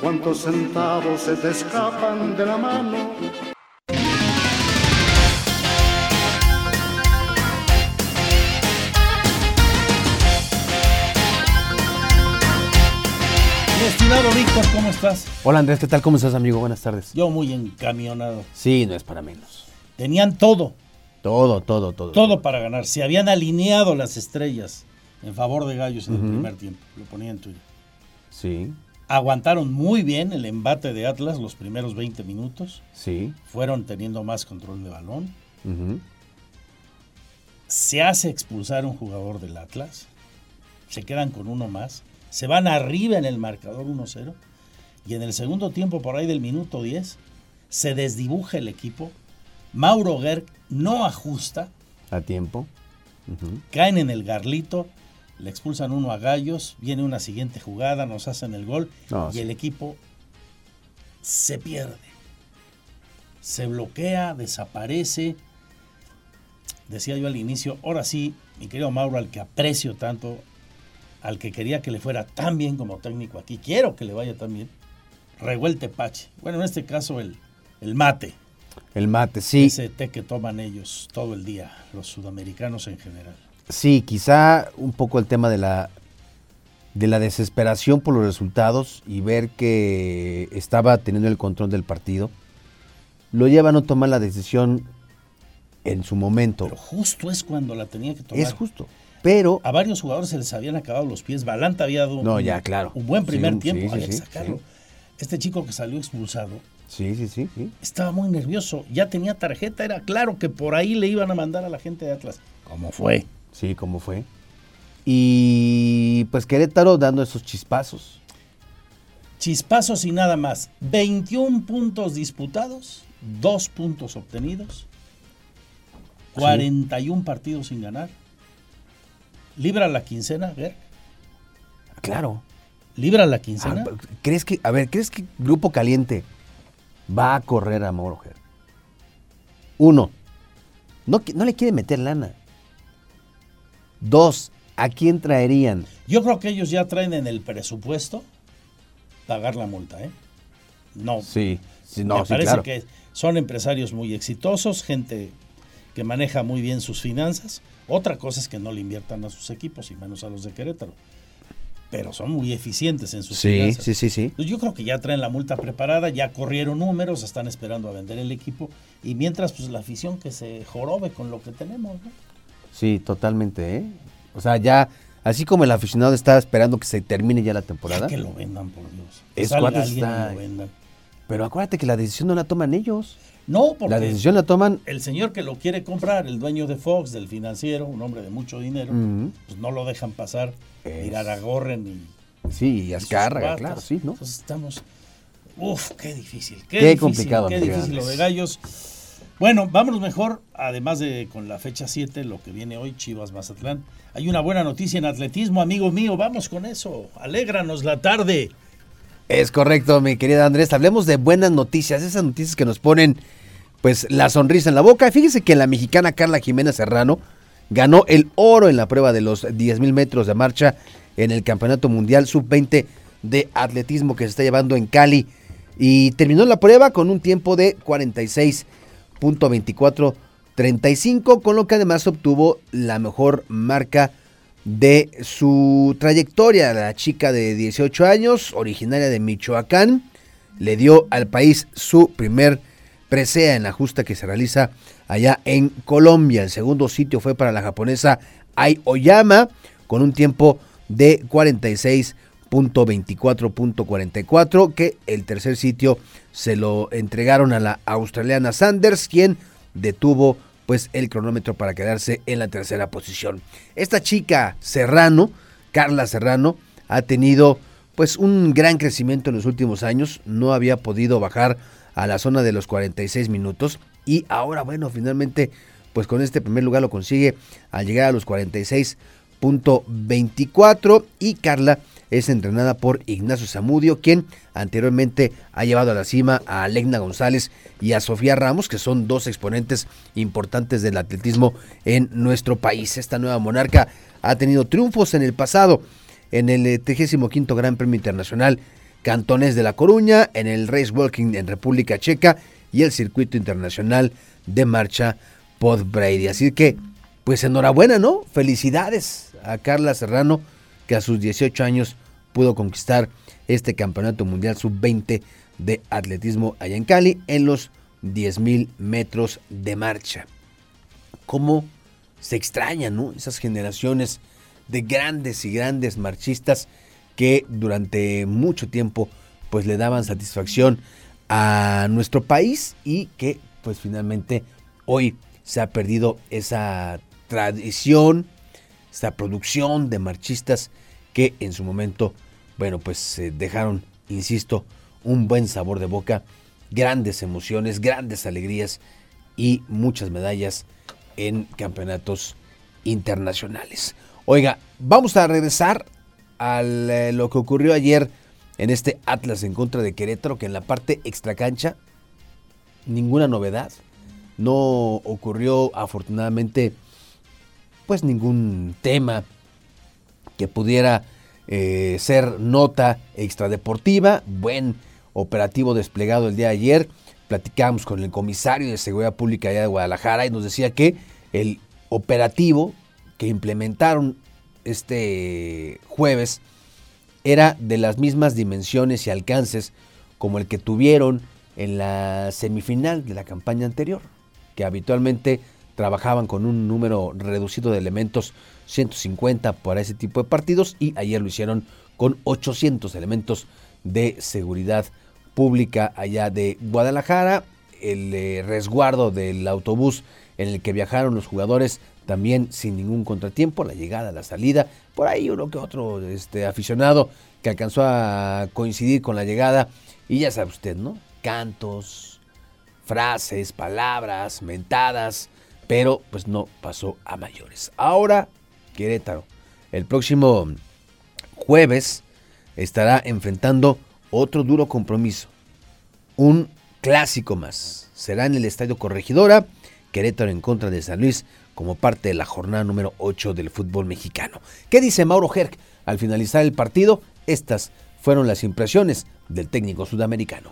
¿Cuántos centavos se te escapan de la mano? Estimado Víctor, ¿cómo estás? Hola Andrés, ¿qué tal? ¿Cómo estás, amigo? Buenas tardes. Yo muy encamionado. Sí, no es para menos. Tenían todo. Todo, todo, todo. Todo para ganar. Se habían alineado las estrellas en favor de Gallos en el primer tiempo. Lo ponía en Twitter. Sí. Aguantaron muy bien el embate de Atlas los primeros 20 minutos. Sí. Fueron teniendo más control de balón. Se hace expulsar un jugador del Atlas. Se quedan con uno más se van arriba en el marcador 1-0 y en el segundo tiempo, por ahí del minuto 10, se desdibuja el equipo. Mauro Gerg no ajusta. A tiempo. Caen en el garlito, le expulsan uno a Gallos, viene una siguiente jugada, nos hacen el gol y el equipo se pierde. Se bloquea, desaparece. Decía yo al inicio, ahora sí, mi querido Mauro, al que aprecio tanto, al que quería que le fuera tan bien como técnico aquí, quiero que le vaya tan bien, regó tepache. Bueno, en este caso el, el mate. El mate, sí. Ese té que toman ellos todo el día, los sudamericanos en general. Sí, quizá un poco el tema de la, de la desesperación por los resultados y ver que estaba teniendo el control del partido, lo lleva a no tomar la decisión en su momento. Pero justo es cuando la tenía que tomar. Es justo. Pero a varios jugadores se les habían acabado los pies. Balanta había dado no, ya, claro. un buen primer tiempo. Sí, sacarlo. Este chico que salió expulsado. Sí, sí, sí, sí. Estaba muy nervioso. Ya tenía tarjeta. Era claro que por ahí le iban a mandar a la gente de Atlas. ¿Cómo fue? Sí, cómo fue. Y pues Querétaro dando esos chispazos. Chispazos y nada más. 21 puntos disputados, 2 puntos obtenidos, 41 partidos sin ganar ¿Libra la quincena, ver? Claro. ¿Libra la quincena? Ah, ¿Crees que, a ver, ¿crees que Grupo Caliente va a correr a Moroger? Uno, no, no le quiere meter lana. Dos, ¿a quién traerían? Yo creo que ellos ya traen en el presupuesto pagar la multa, ¿eh? No. Sí, sí no, Me parece que son empresarios muy exitosos, gente que maneja muy bien sus finanzas otra cosa es que no le inviertan a sus equipos y menos a los de Querétaro. Pero son muy eficientes en sus sí, Sí, sí, sí. Yo creo que ya traen la multa preparada, ya corrieron números, están esperando a vender el equipo y mientras pues la afición que se jorobe con lo que tenemos, ¿no? Sí, totalmente, ¿eh? O sea, ya así como el aficionado está esperando que se termine ya la temporada. que lo vendan, por Dios. Es cuando está. Pero acuérdate que la decisión no la toman ellos. No, porque la decisión la toman. El señor que lo quiere comprar, el dueño de Fox, del financiero, un hombre de mucho dinero, pues no lo dejan pasar, mirar a Gorren y. Sí, y Azcárraga, claro, sí, ¿no? Entonces estamos. Uf, qué difícil. Qué, complicado. Qué difícil lo de Gallos. Bueno, vámonos mejor, además de con la fecha 7, lo que viene hoy, Chivas Mazatlán. Hay una buena noticia en atletismo, amigo mío, vamos con eso. Alégranos la tarde. Es correcto, mi querida Andrés. Hablemos de buenas noticias, esas noticias que nos ponen pues la sonrisa en la boca. Fíjese que la mexicana Carla Jiménez Serrano ganó el oro en la prueba de los 10.000 metros de marcha en el Campeonato Mundial Sub-20 de Atletismo que se está llevando en Cali y terminó la prueba con un tiempo de 46.2435, con lo que además obtuvo la mejor marca de su trayectoria. La chica de 18 años, originaria de Michoacán, le dio al país su primer presea en la justa que se realiza allá en Colombia. El segundo sitio fue para la japonesa Ai Oyama con un tiempo de 46.24.44 que el tercer sitio se lo entregaron a la australiana Sanders quien detuvo pues el cronómetro para quedarse en la tercera posición. Esta chica Serrano, Carla Serrano, ha tenido pues un gran crecimiento en los últimos años, no había podido bajar a la zona de los 46 minutos y ahora bueno, finalmente pues con este primer lugar lo consigue al llegar a los 46.24 y Carla es entrenada por Ignacio Zamudio, quien anteriormente ha llevado a la cima a Legna González y a Sofía Ramos, que son dos exponentes importantes del atletismo en nuestro país. Esta nueva monarca ha tenido triunfos en el pasado en el 35 eh, Gran Premio Internacional Cantones de La Coruña, en el Race Walking en República Checa y el Circuito Internacional de Marcha Pod Brady. Así que, pues enhorabuena, ¿no? Felicidades a Carla Serrano, que a sus 18 años pudo conquistar este Campeonato Mundial Sub-20 de Atletismo allá en Cali en los 10.000 metros de marcha. ¿Cómo se extrañan, ¿no? Esas generaciones de grandes y grandes marchistas que durante mucho tiempo pues le daban satisfacción a nuestro país y que pues finalmente hoy se ha perdido esa tradición, esa producción de marchistas que en su momento, bueno, pues dejaron, insisto, un buen sabor de boca, grandes emociones, grandes alegrías y muchas medallas en campeonatos internacionales. Oiga, vamos a regresar a eh, lo que ocurrió ayer en este Atlas en contra de Querétaro, que en la parte extracancha, ninguna novedad. No ocurrió afortunadamente pues ningún tema que pudiera eh, ser nota extradeportiva. Buen operativo desplegado el día de ayer. Platicamos con el comisario de Seguridad Pública allá de Guadalajara y nos decía que el operativo que implementaron este jueves era de las mismas dimensiones y alcances como el que tuvieron en la semifinal de la campaña anterior, que habitualmente trabajaban con un número reducido de elementos, 150 para ese tipo de partidos, y ayer lo hicieron con 800 elementos de seguridad pública allá de Guadalajara. El eh, resguardo del autobús en el que viajaron los jugadores también sin ningún contratiempo, la llegada, la salida, por ahí uno que otro este, aficionado que alcanzó a coincidir con la llegada, y ya sabe usted, ¿no? Cantos, frases, palabras, mentadas, pero pues no pasó a mayores. Ahora, Querétaro, el próximo jueves estará enfrentando otro duro compromiso, un clásico más. Será en el Estadio Corregidora, Querétaro en contra de San Luis como parte de la jornada número 8 del fútbol mexicano. ¿Qué dice Mauro Herc al finalizar el partido? Estas fueron las impresiones del técnico sudamericano.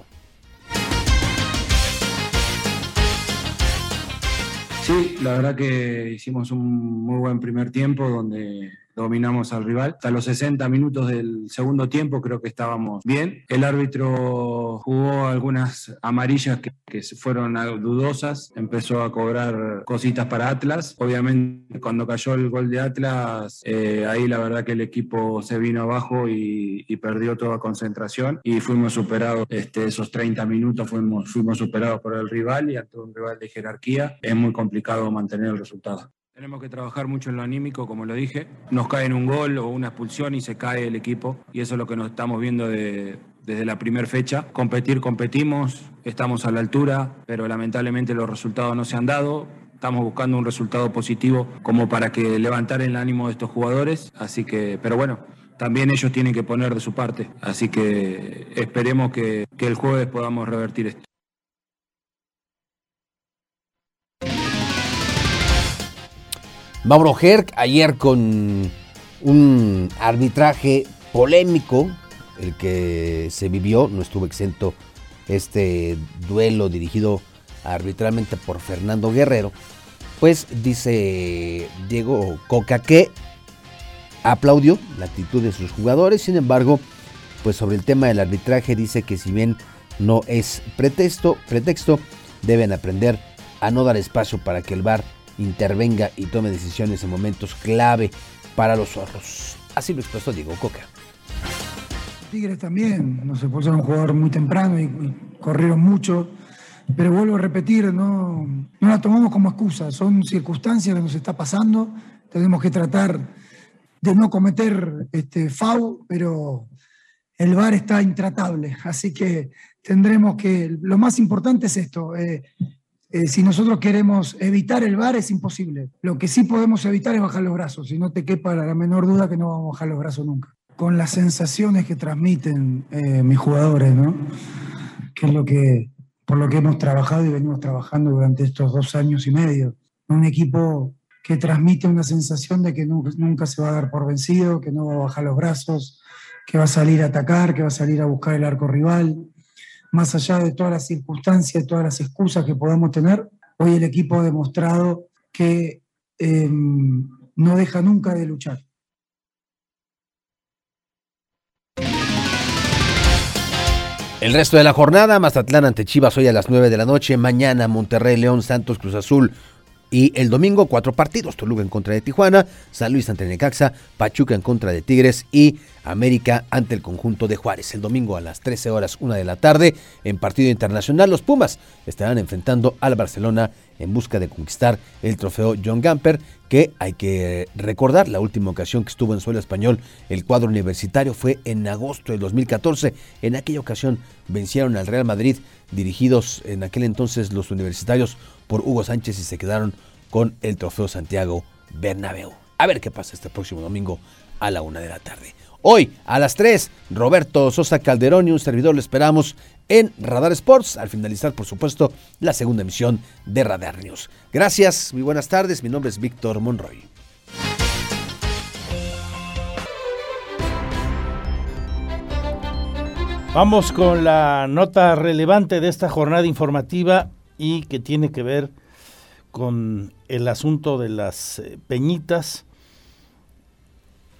Sí, la verdad que hicimos un muy buen primer tiempo donde dominamos al rival. Hasta los 60 minutos del segundo tiempo creo que estábamos bien. El árbitro jugó algunas amarillas que, fueron dudosas, empezó a cobrar cositas para Atlas. Obviamente cuando cayó el gol de Atlas, eh, ahí la verdad que el equipo se vino abajo y, perdió toda concentración y fuimos superados, este, esos 30 minutos fuimos, fuimos superados por el rival y ante un rival de jerarquía es muy complicado mantener el resultado. Tenemos que trabajar mucho en lo anímico, como lo dije. Nos cae en un gol o una expulsión y se cae el equipo. Y eso es lo que nos estamos viendo desde la primera fecha. Competir, competimos, estamos a la altura, pero lamentablemente los resultados no se han dado. Estamos buscando un resultado positivo como para que levantar el ánimo de estos jugadores. Así que, pero bueno, también ellos tienen que poner de su parte. Así que esperemos que el jueves podamos revertir esto. Mauro Herc ayer con un arbitraje polémico, el que se vivió, no estuvo exento este duelo dirigido arbitralmente por Fernando Guerrero, pues dice Diego Coca que aplaudió la actitud de sus jugadores, sin embargo, pues sobre el tema del arbitraje dice que si bien no es pretexto, pretexto, deben aprender a no dar espacio para que el VAR intervenga y tome decisiones en momentos clave para los zorros. Así lo expresó Diego Coca. Tigres también, nos expulsaron un jugador muy temprano y, corrieron mucho, pero vuelvo a repetir, no, no la tomamos como excusa, son circunstancias que nos está pasando, tenemos que tratar de no cometer este FAU, pero el VAR está intratable, así que tendremos que, lo más importante es esto, eh, eh, si nosotros queremos evitar el VAR es imposible. Lo que sí podemos evitar es bajar los brazos, si no te quepa la menor duda que no vamos a bajar los brazos nunca. Con las sensaciones que transmiten eh, mis jugadores, ¿no? Que es lo que, por lo que hemos trabajado y venimos trabajando durante estos dos años y medio. Un equipo que transmite una sensación de que nunca se va a dar por vencido, que no va a bajar los brazos, que va a salir a atacar, que va a salir a buscar el arco rival, más allá de todas las circunstancias, todas las excusas que podamos tener, hoy el equipo ha demostrado que em, no deja nunca de luchar. El resto de la jornada, Mazatlán ante Chivas hoy a las 9 de la noche, mañana Monterrey, León, Santos, Cruz Azul, y el domingo, cuatro partidos: Toluca en contra de Tijuana, San Luis ante Necaxa, Pachuca en contra de Tigres y América ante el conjunto de Juárez. El domingo a las 13 horas, una de la tarde, en partido internacional, los Pumas estarán enfrentando al Barcelona en busca de conquistar el trofeo John Gamper, que hay que recordar, la última ocasión que estuvo en suelo español el cuadro universitario fue en agosto del 2014. En aquella ocasión vencieron al Real Madrid, dirigidos en aquel entonces los universitarios por Hugo Sánchez y se quedaron con el trofeo Santiago Bernabéu. A ver qué pasa este próximo domingo a la una de la tarde. Hoy a las 3, Roberto Sosa Calderón y un servidor lo esperamos en Radar Sports, al finalizar, por supuesto, la segunda emisión de Radar News. Gracias, muy buenas tardes, mi nombre es Víctor Monroy. Vamos con la nota relevante de esta jornada informativa y que tiene que ver con el asunto de las eh, peñitas,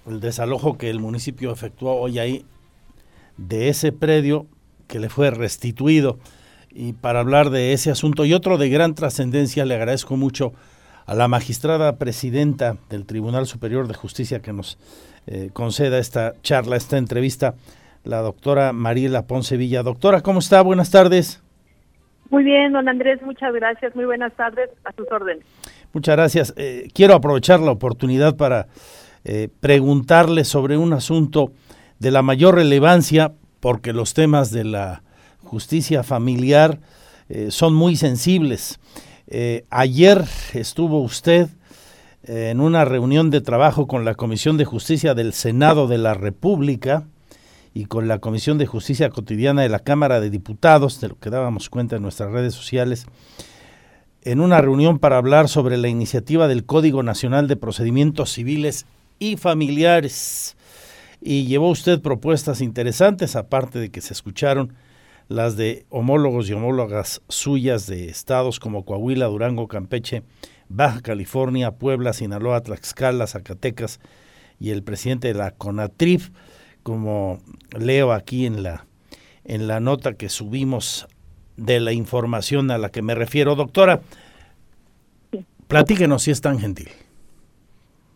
el desalojo que el municipio efectuó hoy ahí de ese predio que le fue restituido. Y para hablar de ese asunto y otro de gran trascendencia, le agradezco mucho a la magistrada presidenta del Tribunal Superior de Justicia que nos eh, conceda esta charla, esta entrevista, la doctora Mariela Ponce Villa. Doctora, ¿cómo está? Buenas tardes. Muy bien, don Andrés, muchas gracias. Muy buenas tardes, a sus órdenes. Muchas gracias. Eh, quiero aprovechar la oportunidad para eh, preguntarle sobre un asunto de la mayor relevancia, porque los temas de la justicia familiar eh, son muy sensibles. ayer estuvo usted en una reunión de trabajo con la Comisión de Justicia del Senado de la República y con la Comisión de Justicia Cotidiana de la Cámara de Diputados, de lo que dábamos cuenta en nuestras redes sociales, en una reunión para hablar sobre la iniciativa del Código Nacional de Procedimientos Civiles y Familiares. Y llevó usted propuestas interesantes, aparte de que se escucharon las de homólogos y homólogas suyas de estados como Coahuila, Durango, Campeche, Baja California, Puebla, Sinaloa, Tlaxcala, Zacatecas y el presidente de la CONATRIF como leo aquí en la, en la nota que subimos de la información a la que me refiero. Doctora, platíquenos si es tan gentil.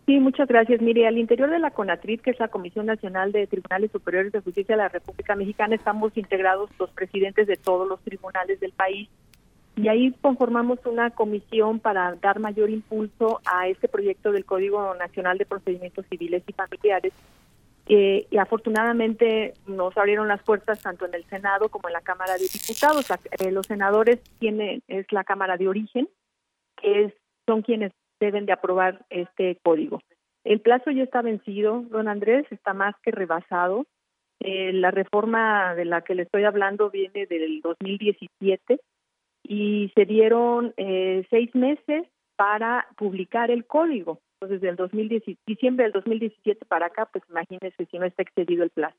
Sí, muchas gracias. Mire, al interior de la CONATRIT, que es la Comisión Nacional de Tribunales Superiores de Justicia de la República Mexicana, estamos integrados los presidentes de todos los tribunales del país y ahí conformamos una comisión para dar mayor impulso a este proyecto del Código Nacional de Procedimientos Civiles y Familiares eh, y afortunadamente nos abrieron las puertas tanto en el Senado como en la Cámara de Diputados. Eh, los senadores tienen es la Cámara de Origen, que es, son quienes deben de aprobar este código. El plazo ya está vencido, don Andrés, está más que rebasado. Eh, la reforma de la que le estoy hablando viene del 2017 y se dieron seis meses para publicar el código. Entonces, desde el 2010, diciembre del 2017 para acá, pues imagínense si no está excedido el plazo.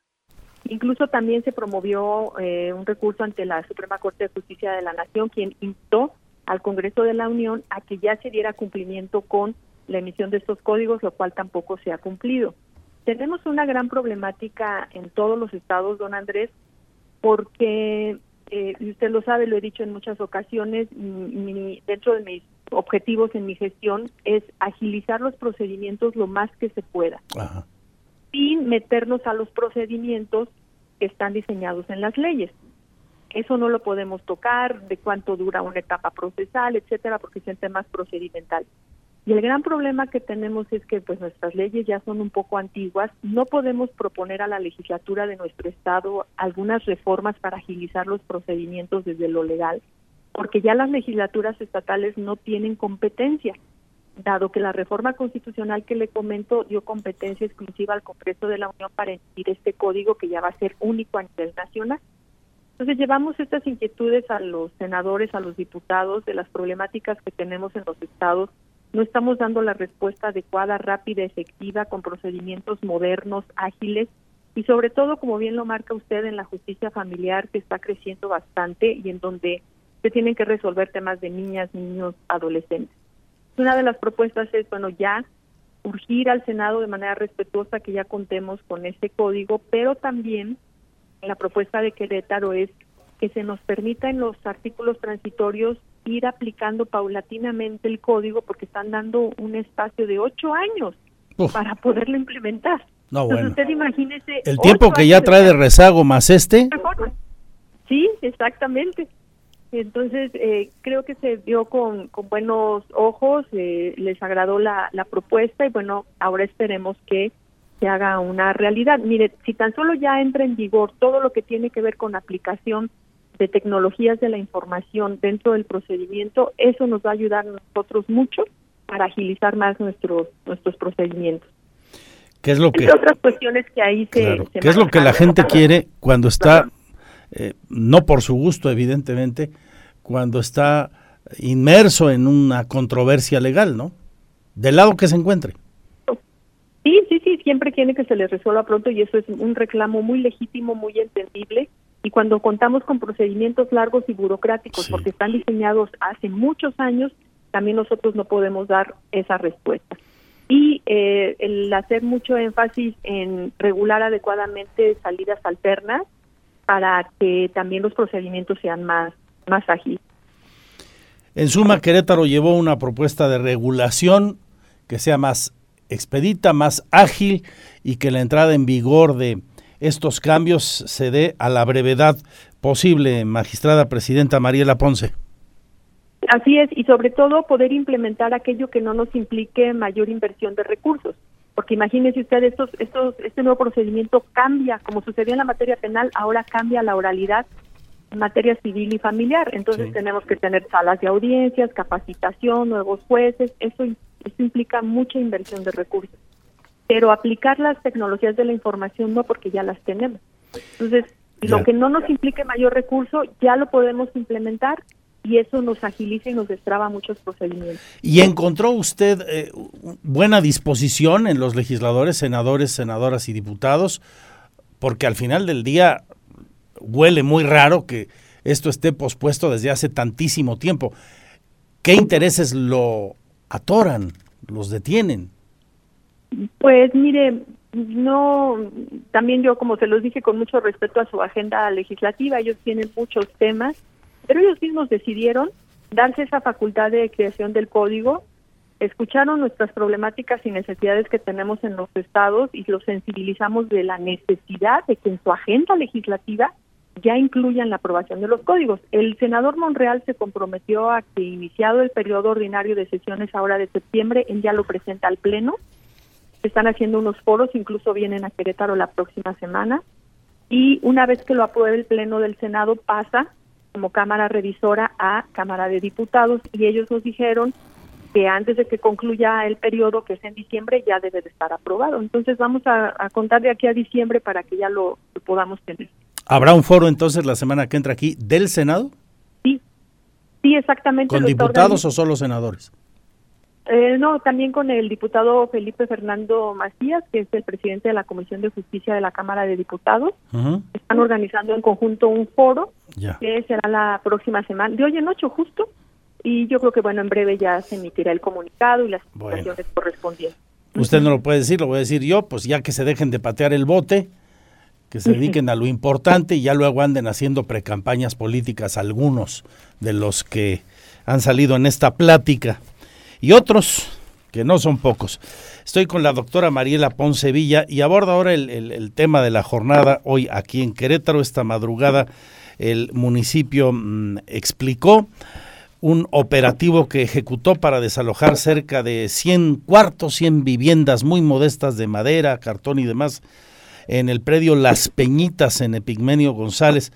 Incluso también se promovió eh, un recurso ante la Suprema Corte de Justicia de la Nación, quien instó al Congreso de la Unión a que ya se diera cumplimiento con la emisión de estos códigos, lo cual tampoco se ha cumplido. Tenemos una gran problemática en todos los estados, don Andrés, porque eh, y usted lo sabe, lo he dicho en muchas ocasiones, mi, dentro de mis objetivos en mi gestión es agilizar los procedimientos lo más que se pueda, sin meternos a los procedimientos que están diseñados en las leyes. Eso no lo podemos tocar, de cuánto dura una etapa procesal, etcétera, porque son temas procedimentales. Y el gran problema que tenemos es que pues nuestras leyes ya son un poco antiguas, no podemos proponer a la legislatura de nuestro estado algunas reformas para agilizar los procedimientos desde lo legal, porque ya las legislaturas estatales no tienen competencia, dado que la reforma constitucional que le comento dio competencia exclusiva al Congreso de la Unión para emitir este código que ya va a ser único a nivel nacional. Entonces llevamos estas inquietudes a los senadores, a los diputados de las problemáticas que tenemos en los estados no estamos dando la respuesta adecuada, rápida, efectiva, con procedimientos modernos, ágiles y sobre todo, como bien lo marca usted, en la justicia familiar que está creciendo bastante y en donde se tienen que resolver temas de niñas, niños, adolescentes. Una de las propuestas es, bueno, ya urgir al Senado de manera respetuosa que ya contemos con este código, pero también la propuesta de Querétaro es que se nos permita en los artículos transitorios ir aplicando paulatinamente el código porque están dando un espacio de ocho años para poderlo implementar. No, Entonces usted imagínese... El tiempo que ya trae de rezago más este... Sí, exactamente. Entonces, eh, creo que se vio con, con buenos ojos, eh, les agradó la, la propuesta y bueno, ahora esperemos que se haga una realidad. Mire, si tan solo ya entra en vigor todo lo que tiene que ver con aplicación de tecnologías de la información dentro del procedimiento, eso nos va a ayudar a nosotros mucho para agilizar más nuestros nuestros procedimientos. ¿Qué es lo que otras cuestiones que ahí se, ¿Qué es lo que la gente quiere cuando está eh, no por su gusto evidentemente, cuando está inmerso en una controversia legal, ¿no? Del lado que se encuentre. Sí, sí, sí, siempre quiere que se les resuelva pronto y eso es un reclamo muy legítimo, muy entendible y cuando contamos con procedimientos largos y burocráticos, porque están diseñados hace muchos años, también nosotros no podemos dar esa respuesta. Y eh, el hacer mucho énfasis en regular adecuadamente salidas alternas para que también los procedimientos sean más, más ágiles. En suma, Querétaro llevó una propuesta de regulación que sea más expedita, más ágil y que la entrada en vigor de estos cambios se dé a la brevedad posible, magistrada presidenta Mariela Ponce. Así es, y sobre todo poder implementar aquello que no nos implique mayor inversión de recursos. Porque imagínense usted, estos, estos, este nuevo procedimiento cambia, como sucedió en la materia penal, ahora cambia la oralidad en materia civil y familiar. Entonces tenemos que tener salas de audiencias, capacitación, nuevos jueces, eso, eso implica mucha inversión de recursos pero aplicar las tecnologías de la información no porque ya las tenemos. Entonces, lo que no nos implique mayor recurso ya lo podemos implementar y eso nos agiliza y nos destraba muchos procedimientos. ¿Y encontró usted eh, buena disposición en los legisladores, senadores, senadoras y diputados? Porque al final del día huele muy raro que esto esté pospuesto desde hace tantísimo tiempo. ¿Qué intereses lo atoran, los detienen? Pues mire, no, también yo como se los dije con mucho respeto a su agenda legislativa, ellos tienen muchos temas, pero ellos mismos decidieron darse esa facultad de creación del código, escucharon nuestras problemáticas y necesidades que tenemos en los estados y los sensibilizamos de la necesidad de que en su agenda legislativa ya incluyan la aprobación de los códigos. El senador Monreal se comprometió a que iniciado el periodo ordinario de sesiones ahora de septiembre, él ya lo presenta al Pleno están haciendo unos foros, incluso vienen a Querétaro la próxima semana. Y una vez que lo apruebe el Pleno del Senado, pasa como Cámara Revisora a Cámara de Diputados y ellos nos dijeron que antes de que concluya el periodo, que es en diciembre, ya debe de estar aprobado. Entonces vamos a, contar de aquí a diciembre para que ya lo, podamos tener. ¿Habrá un foro entonces la semana que entra aquí del Senado? Sí, sí, exactamente. ¿Con diputados o solo senadores? Eh, no, también con el diputado Felipe Fernando Macías, que es el presidente de la Comisión de Justicia de la Cámara de Diputados. Están organizando en conjunto un foro que será la próxima semana, de hoy en ocho justo, y yo creo que bueno, en breve ya se emitirá el comunicado y las explicaciones correspondientes. Usted no lo puede decir, lo voy a decir yo, pues ya que se dejen de patear el bote que se dediquen a lo importante y ya luego anden haciendo precampañas políticas algunos de los que han salido en esta plática y otros que no son pocos. Estoy con la doctora Mariela Poncevilla y aborda ahora el, el, tema de la jornada hoy aquí en Querétaro. Esta madrugada el municipio mm, explicó un operativo que ejecutó para desalojar cerca de 100 cuartos, 100 viviendas muy modestas de madera, cartón y demás en el predio Las Peñitas en Epigmenio González,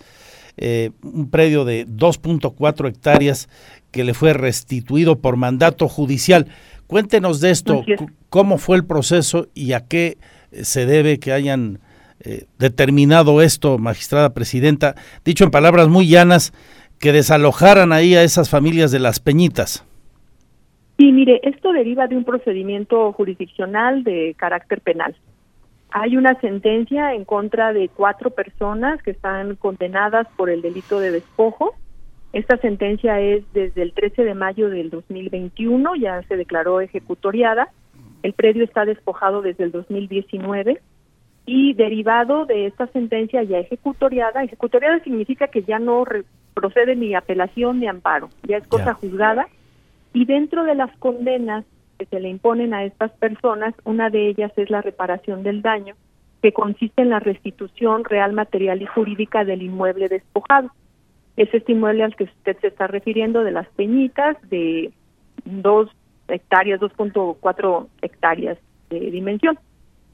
eh, un predio de 2.4 hectáreas que le fue restituido por mandato judicial. Cuéntenos de esto, cómo fue el proceso y a qué se debe que hayan eh, determinado esto, magistrada presidenta, dicho en palabras muy llanas, que desalojaran ahí a esas familias de las Peñitas. Sí, mire, esto deriva de un procedimiento jurisdiccional de carácter penal. Hay una sentencia en contra de cuatro personas que están condenadas por el delito de despojo. Esta sentencia es desde el 13 de mayo del 2021, ya se declaró ejecutoriada. El predio está despojado desde el 2019 y derivado de esta sentencia ya ejecutoriada, ejecutoriada significa que ya no procede ni apelación ni amparo, ya es cosa juzgada y dentro de las condenas se le imponen a estas personas, una de ellas es la reparación del daño, que consiste en la restitución real, material y jurídica del inmueble despojado. Es este inmueble al que usted se está refiriendo de las peñitas, de dos hectáreas, 2.4 hectáreas de dimensión.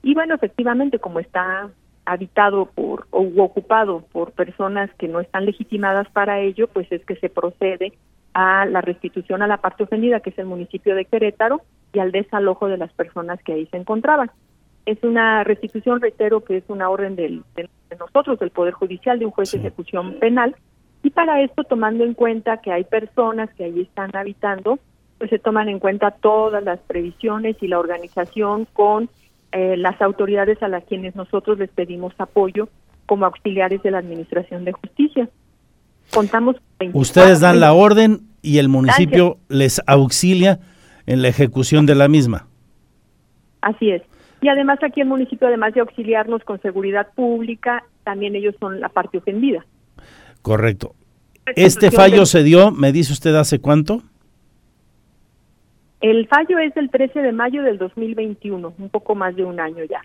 Y bueno, efectivamente, como está habitado por o ocupado por personas que no están legitimadas para ello, pues es que se procede a la restitución a la parte ofendida, que es el municipio de Querétaro, y al desalojo de las personas que ahí se encontraban. Es una restitución, reitero, que es una orden del, de nosotros, del Poder Judicial, de un juez de ejecución penal, y para esto, tomando en cuenta que hay personas que ahí están habitando, pues se toman en cuenta todas las previsiones y la organización con eh, las autoridades a las quienes nosotros les pedimos apoyo como auxiliares de la Administración de Justicia. Contamos. Ustedes dan la orden y el municipio les auxilia en la ejecución de la misma. Así es. Y además aquí el municipio, además de auxiliarnos con seguridad pública, también ellos son la parte ofendida. Correcto. Este fallo se dio, me dice usted, ¿hace cuánto? El fallo es del 13 de mayo del 2021, un poco más de un año ya.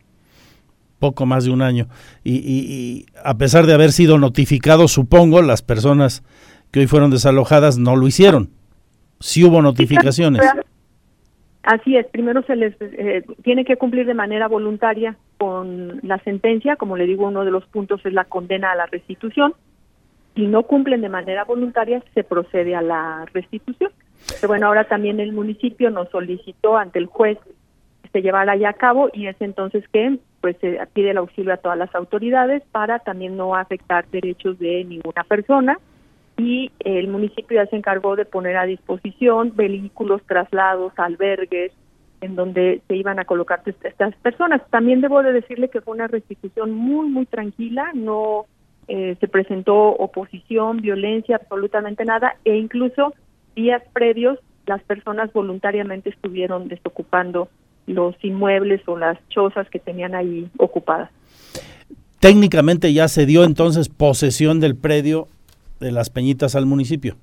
Poco más de un año. Y, a pesar de haber sido notificado, supongo, las personas que hoy fueron desalojadas no lo hicieron. Sí hubo notificaciones. Así es, primero se les eh, tiene que cumplir de manera voluntaria con la sentencia, como le digo, uno de los puntos es la condena a la restitución. Si no cumplen de manera voluntaria, se procede a la restitución. Pero bueno, ahora también el municipio nos solicitó ante el juez que se llevara ya a cabo y es entonces que pues se pide el auxilio a todas las autoridades para también no afectar derechos de ninguna persona y el municipio ya se encargó de poner a disposición vehículos, traslados, albergues, en donde se iban a colocar estas personas. También debo de decirle que fue una restitución muy, muy tranquila, no eh, se presentó oposición, violencia, absolutamente nada, e incluso días previos las personas voluntariamente estuvieron desocupando los inmuebles o las chozas que tenían ahí ocupadas. Técnicamente ya se dio entonces posesión del predio de las Peñitas al municipio.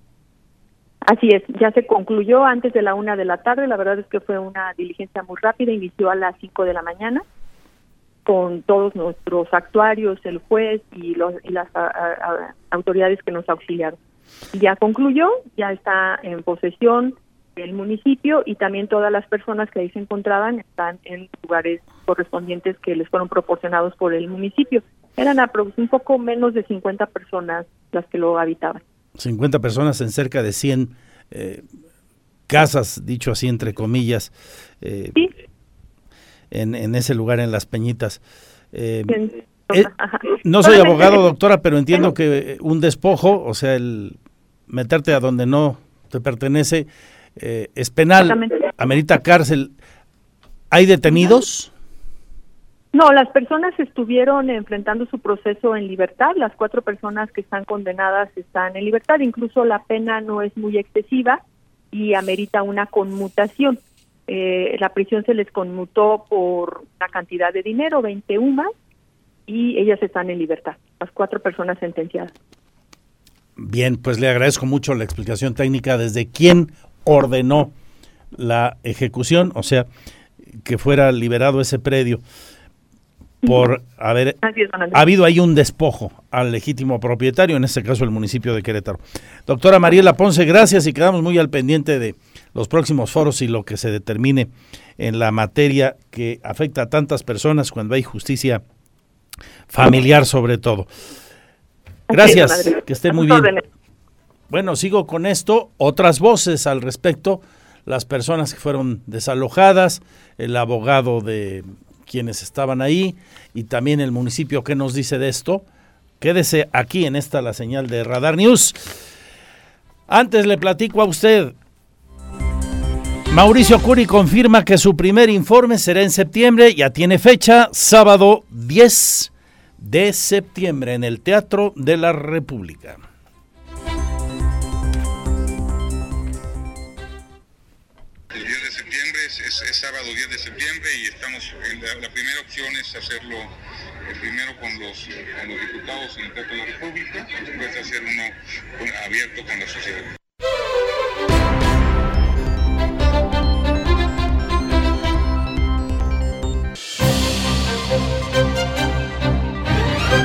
Así es, ya se concluyó antes de la una de la tarde, la verdad es que fue una diligencia muy rápida, inició a las cinco de la mañana con todos nuestros actuarios, el juez y, los, y las autoridades que nos auxiliaron ya concluyó, ya está en posesión del municipio y también todas las personas que ahí se encontraban están en lugares correspondientes que les fueron proporcionados por el municipio. Eran un poco menos de 50 personas las que lo habitaban. 50 personas en cerca de 100 eh, casas, dicho así entre comillas, eh, en, en, ese lugar en Las Peñitas. Eh, no soy abogado, doctora, pero entiendo que un despojo, o sea, el meterte a donde no te pertenece, es penal, amerita cárcel. ¿Hay detenidos? No, las personas estuvieron enfrentando su proceso en libertad. Las cuatro personas que están condenadas están en libertad. Incluso la pena no es muy excesiva y amerita una conmutación. Eh, la prisión se les conmutó por una cantidad de dinero, 20 UMAS, y ellas están en libertad, las cuatro personas sentenciadas. Bien, pues le agradezco mucho la explicación técnica desde quién ordenó la ejecución, o sea, que fuera liberado ese predio por haber ha habido ahí un despojo al legítimo propietario, en este caso el municipio de Querétaro. Doctora Mariela Ponce, gracias y quedamos muy al pendiente de los próximos foros y lo que se determine en la materia que afecta a tantas personas cuando hay justicia familiar sobre todo. Gracias, que esté muy bien. Bueno, sigo con esto, otras voces al respecto, las personas que fueron desalojadas, el abogado de quienes estaban ahí y también el municipio que nos dice de esto. Quédese aquí en esta la señal de Radar News. Antes le platico a usted. Mauricio Curi confirma que su primer informe será en septiembre, ya tiene fecha, sábado 10 de septiembre en el Teatro de la República. Es, sábado 10 de septiembre y estamos, la, la, primera opción es hacerlo eh, primero con los, con los diputados en el Teatro de la República, después hacer uno abierto con la sociedad.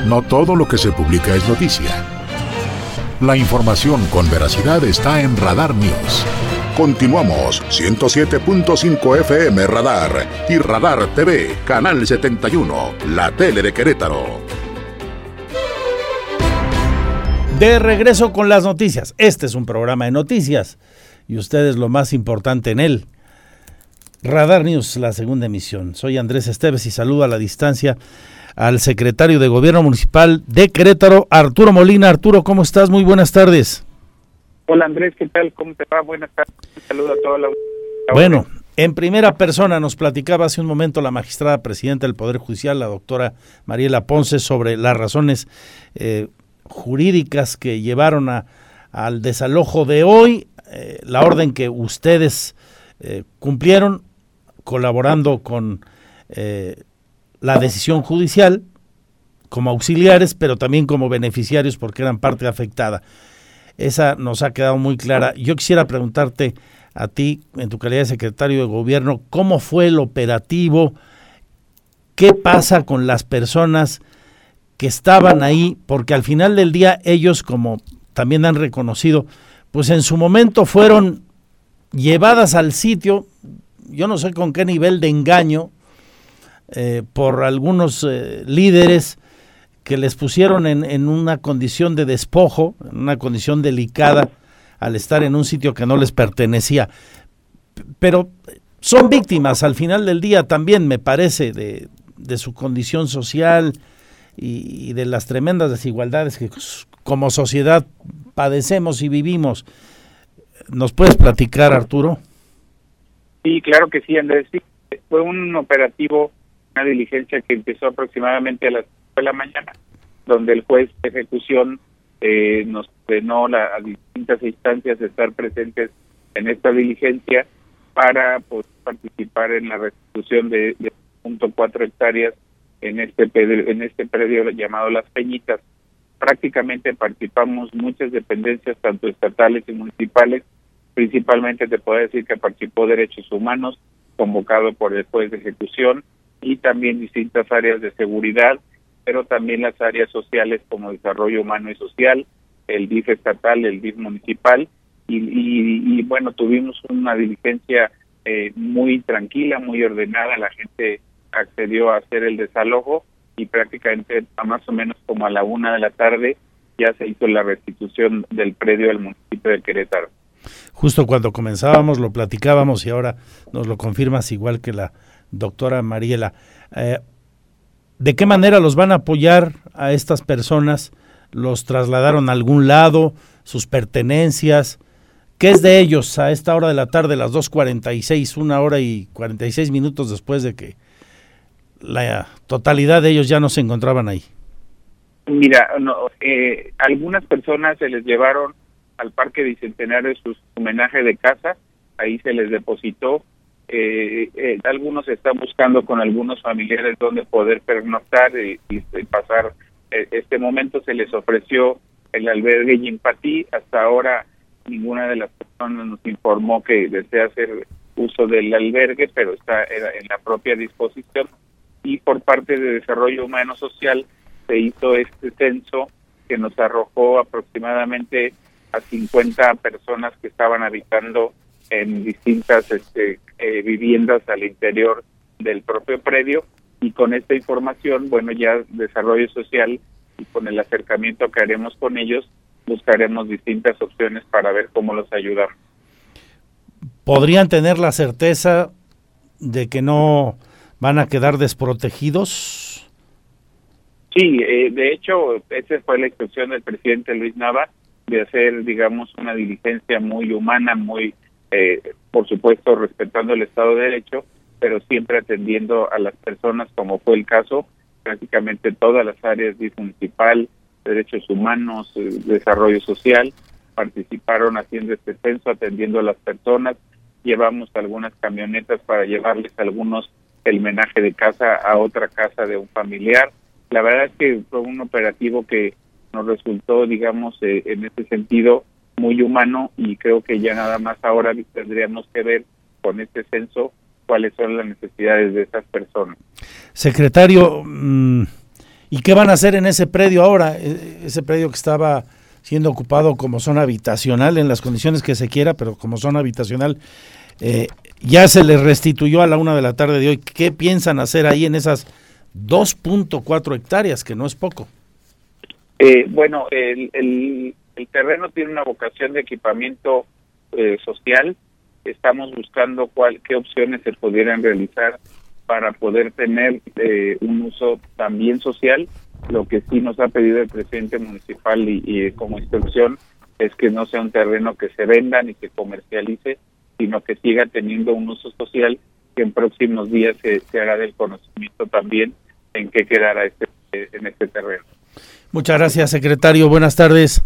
No todo lo que se publica es noticia. La información con veracidad está en Radar News. Continuamos 107.5 FM Radar y Radar TV, Canal 71, la tele de Querétaro. De regreso con las noticias. Este es un programa de noticias y ustedes lo más importante en él. Radar News, la segunda emisión. Soy Andrés Esteves y saludo a la distancia al secretario de Gobierno Municipal de Querétaro, Arturo Molina. Arturo, ¿cómo estás? Muy buenas tardes. Hola Andrés, ¿qué tal? ¿Cómo te va? Buenas tardes. Un saludo a toda la Bueno, en primera persona nos platicaba hace un momento la magistrada presidenta del Poder Judicial, la doctora Mariela Ponce, sobre las razones eh, jurídicas que llevaron a, al desalojo de hoy, eh, la orden que ustedes eh, cumplieron colaborando con la decisión judicial como auxiliares, pero también como beneficiarios porque eran parte afectada. Esa nos ha quedado muy clara. Yo quisiera preguntarte a ti, en tu calidad de secretario de gobierno, ¿cómo fue el operativo? ¿Qué pasa con las personas que estaban ahí? Porque al final del día ellos, como también han reconocido, pues en su momento fueron llevadas al sitio, yo no sé con qué nivel de engaño, eh, por algunos eh, líderes que les pusieron en, en, una condición de despojo, en una condición delicada, al estar en un sitio que no les pertenecía. Pero son víctimas al final del día también, me parece, de, de su condición social y, y, de las tremendas desigualdades que como sociedad padecemos y vivimos. ¿Nos puedes platicar, Arturo? Sí, claro que sí, Andrés. Sí, fue un operativo, una diligencia que empezó aproximadamente a las de la mañana, donde el juez de ejecución eh, nos ordenó a distintas instancias estar presentes en esta diligencia para poder participar en la restitución de, de cuatro hectáreas en este en este predio llamado Las Peñitas. Prácticamente participamos muchas dependencias, tanto estatales y municipales. Principalmente te puedo decir que participó Derechos Humanos, convocado por el juez de ejecución, y también distintas áreas de seguridad pero también las áreas sociales como desarrollo humano y social, el DIF estatal, el DIF municipal, y, bueno, tuvimos una diligencia eh, muy tranquila, muy ordenada, la gente accedió a hacer el desalojo y prácticamente a más o menos como a la una de la tarde ya se hizo la restitución del predio del municipio de Querétaro. Justo cuando comenzábamos lo platicábamos y ahora nos lo confirmas igual que la doctora Mariela. Eh, ¿De qué manera los van a apoyar a estas personas? ¿Los trasladaron a algún lado? ¿Sus pertenencias? ¿Qué es de ellos a esta hora de la tarde, las 2.46, una hora y 46 minutos después de que la totalidad de ellos ya no se encontraban ahí? Mira, eh, algunas personas se les llevaron al Parque Bicentenario su homenaje de casa, ahí se les depositó eh, eh, algunos están buscando con algunos familiares donde poder pernoctar y, y pasar eh, este momento. Se les ofreció el albergue Yimpatí. Hasta ahora ninguna de las personas nos informó que desea hacer uso del albergue, pero está en la propia disposición. Y por parte de Desarrollo Humano Social se hizo este censo que nos arrojó aproximadamente a 50 personas que estaban habitando en distintas este, eh, viviendas al interior del propio predio y con esta información, bueno, ya desarrollo social y con el acercamiento que haremos con ellos, buscaremos distintas opciones para ver cómo los ayudar. ¿Podrían tener la certeza de que no van a quedar desprotegidos? Sí, eh, de hecho, esa fue la instrucción del presidente Luis Nava de hacer, digamos, una diligencia muy humana, muy eh, por supuesto respetando el Estado de Derecho, pero siempre atendiendo a las personas, como fue el caso, prácticamente todas las áreas municipal, derechos humanos, eh, desarrollo social, participaron haciendo este censo, atendiendo a las personas, llevamos algunas camionetas para llevarles algunos el menaje de casa a otra casa de un familiar. La verdad es que fue un operativo que nos resultó, digamos, eh, en ese sentido, muy humano y creo que ya nada más ahora tendríamos que ver con este censo cuáles son las necesidades de esas personas. Secretario, mm, ¿y qué van a hacer en ese predio ahora? E, ese predio que estaba siendo ocupado como zona habitacional en las condiciones que se quiera, pero como zona habitacional, eh, ya se les restituyó a la una de la tarde de hoy. ¿Qué piensan hacer ahí en esas 2.4 hectáreas, que no es poco? Eh, bueno, el, el, el terreno tiene una vocación de equipamiento eh, social. Estamos buscando cuál, qué opciones se pudieran realizar para poder tener eh, un uso también social. Lo que sí nos ha pedido el presidente municipal y, como instrucción es que no sea un terreno que se venda ni que comercialice, sino que siga teniendo un uso social que en próximos días se, se hará del conocimiento también en qué quedará este, en este terreno. Muchas gracias, secretario. Buenas tardes.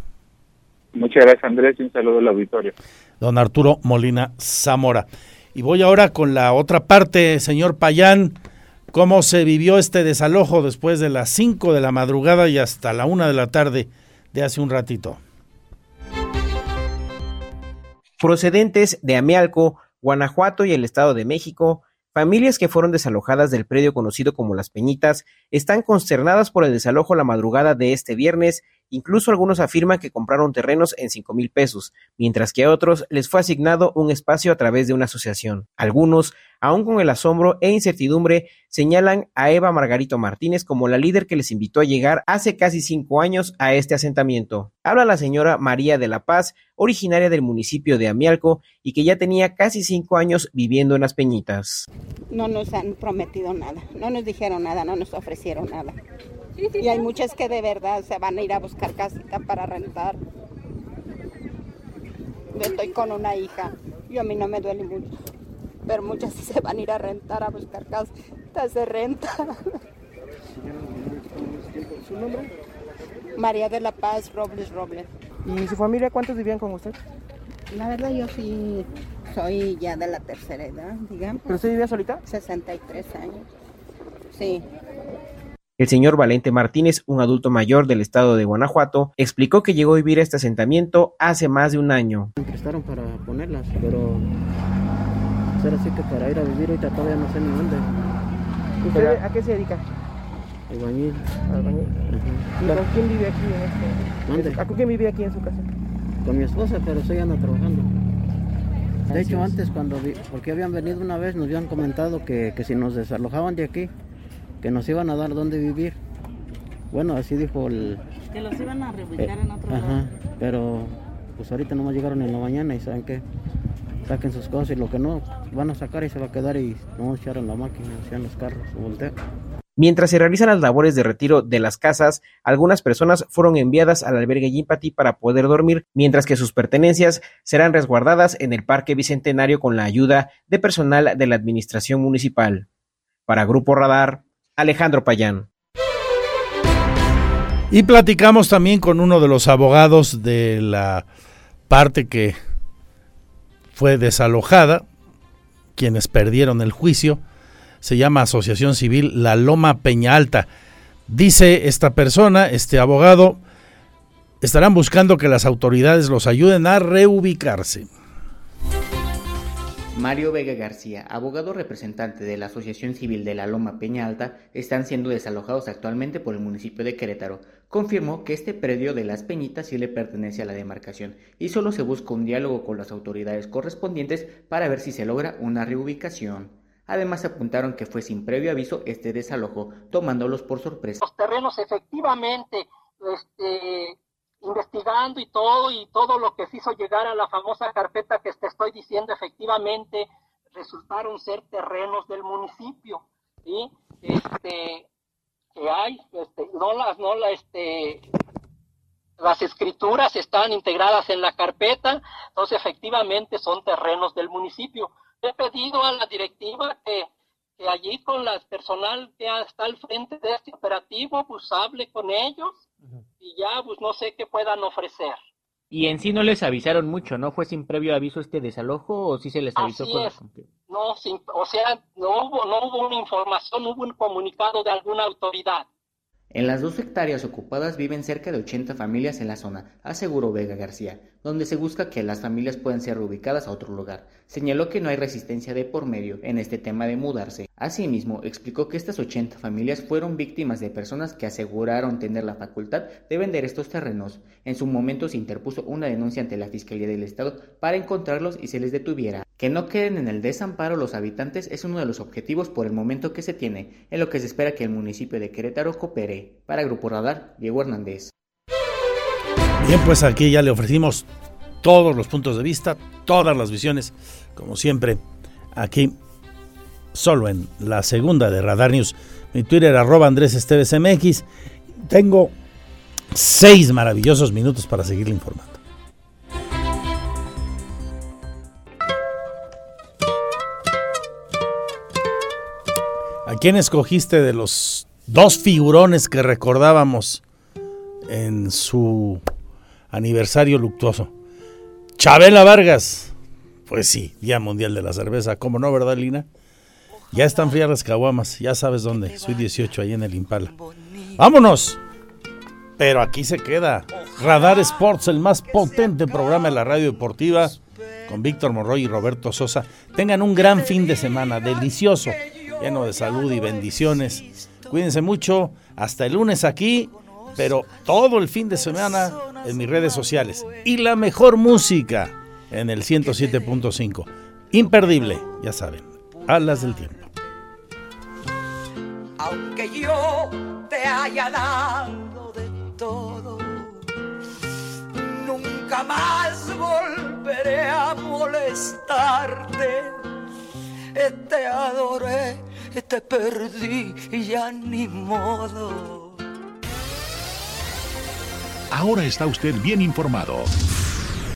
Muchas gracias Andrés y un saludo al auditorio. Don Arturo Molina Zamora. Y voy ahora con la otra parte, señor Payán. ¿Cómo se vivió este desalojo después de las 5 de la madrugada y hasta la 1 de la tarde de hace un ratito? Procedentes de Amealco, Guanajuato y el Estado de México, Familias que fueron desalojadas del predio conocido como Las Peñitas están consternadas por el desalojo la madrugada de este viernes Incluso algunos afirman que compraron terrenos en cinco mil pesos, mientras que a otros les fue asignado un espacio a través de una asociación. Algunos, aún con el asombro e incertidumbre, señalan a Eva Margarito Martínez como la líder que les invitó a llegar hace casi cinco años a este asentamiento. Habla la señora María de la Paz, originaria del municipio de Amialco y que ya tenía casi cinco años viviendo en las Peñitas. No nos han prometido nada, no nos dijeron nada, no nos ofrecieron nada. Y hay muchas que de verdad se van a ir a buscar casita para rentar. Yo estoy con una hija y a mí no me duele mucho. Pero muchas sí se van a ir a rentar a buscar casitas de renta. ¿Su nombre? María de la Paz Robles Robles. ¿Y su familia cuántos vivían con usted? La verdad yo sí soy ya de la tercera edad, digamos. ¿Pero usted vivía solita? 63 años. Sí. El señor Valente Martínez, un adulto mayor del estado de Guanajuato, explicó que llegó a vivir a este asentamiento hace más de un año. Me prestaron para ponerlas, pero será así que para ir a vivir ahorita todavía no sé ni dónde. ¿Usted a qué se dedica? Albañil. Albañil. ¿Y con quién vive aquí en este? ¿Con quién vive aquí en su casa? Con mi esposa, pero estoy anda trabajando. De hecho, antes cuando vi, porque habían venido una vez, nos habían comentado que, que si nos desalojaban de aquí, que nos iban a dar dónde vivir. Bueno, así dijo el... Que los iban a reubicar en otro ajá, Pero pues ahorita nomás llegaron en la mañana y saben que saquen sus cosas y lo que no van a sacar y se va a quedar y no echar en la máquina, en los carros, o voltear. Mientras se realizan las labores de retiro de las casas, algunas personas fueron enviadas al albergue Yimpati para poder dormir, mientras que sus pertenencias serán resguardadas en el Parque Bicentenario con la ayuda de personal de la Administración Municipal. Para Grupo Radar, Alejandro Payán. Y platicamos también con uno de los abogados de la parte que fue desalojada, quienes perdieron el juicio. Se llama Asociación Civil La Loma Peña Alta. Dice esta persona, este abogado, estarán buscando que las autoridades los ayuden a reubicarse. Mario Vega García, abogado representante de la Asociación Civil de la Loma Peña Alta, están siendo desalojados actualmente por el municipio de Querétaro. Confirmó que este predio de Las Peñitas sí le pertenece a la demarcación y solo se busca un diálogo con las autoridades correspondientes para ver si se logra una reubicación. Además apuntaron que fue sin previo aviso este desalojo, tomándolos por sorpresa. Los terrenos efectivamente este, investigando y todo, y todo lo que se hizo llegar a la famosa carpeta que te estoy diciendo, efectivamente resultaron ser terrenos del municipio, ¿sí? Este, que hay, este, no las, no la, este, las escrituras están integradas en la carpeta, entonces efectivamente son terrenos del municipio. He pedido a la directiva que, allí con la personal que está al frente de este operativo, pues hable con ellos y ya pues no sé qué puedan ofrecer. Y en sí no les avisaron mucho, ¿no? ¿Fue sin previo aviso este desalojo o sí se les avisó? Así es. No, sin, o sea, no hubo, no hubo una información, no hubo un comunicado de alguna autoridad. En las dos hectáreas ocupadas viven cerca de 80 familias en la zona, aseguró Vega García, donde se busca que las familias puedan ser reubicadas a otro lugar. Señaló que no hay resistencia de por medio en este tema de mudarse. Asimismo, explicó que estas 80 familias fueron víctimas de personas que aseguraron tener la facultad de vender estos terrenos. En su momento se interpuso una denuncia ante la Fiscalía del Estado para encontrarlos y se les detuviera. Que no queden en el desamparo los habitantes es uno de los objetivos por el momento que se tiene, en lo que se espera que el municipio de Querétaro coopere. Para Grupo Radar, Diego Hernández. Bien, pues aquí ya le ofrecimos todos los puntos de vista, todas las visiones, como siempre, aquí solo en la segunda de Radar News. Mi Twitter arroba Andrés Esteves MX. Tengo seis maravillosos minutos para seguirle informando. ¿A quién escogiste de los dos figurones que recordábamos en su aniversario luctuoso? Chabela Vargas. Pues sí, Día Mundial de la Cerveza. ¿Cómo no, verdad, Lina? Ya están frías las caguamas. Ya sabes dónde. Soy 18, ahí en el Impala. ¡Vámonos! Pero aquí se queda. Radar Sports, el más potente programa de la radio deportiva, con Víctor Morroy y Roberto Sosa. Tengan un gran fin de semana, delicioso, lleno de salud y bendiciones. Cuídense mucho. Hasta el lunes aquí, pero todo el fin de semana en mis redes sociales. Y la mejor música en el 107.5. Imperdible, ya saben. Alas del tiempo. Aunque yo te haya dado de todo, nunca más volveré a molestarte. Te adoré, te perdí y ya ni modo. Ahora está usted bien informado.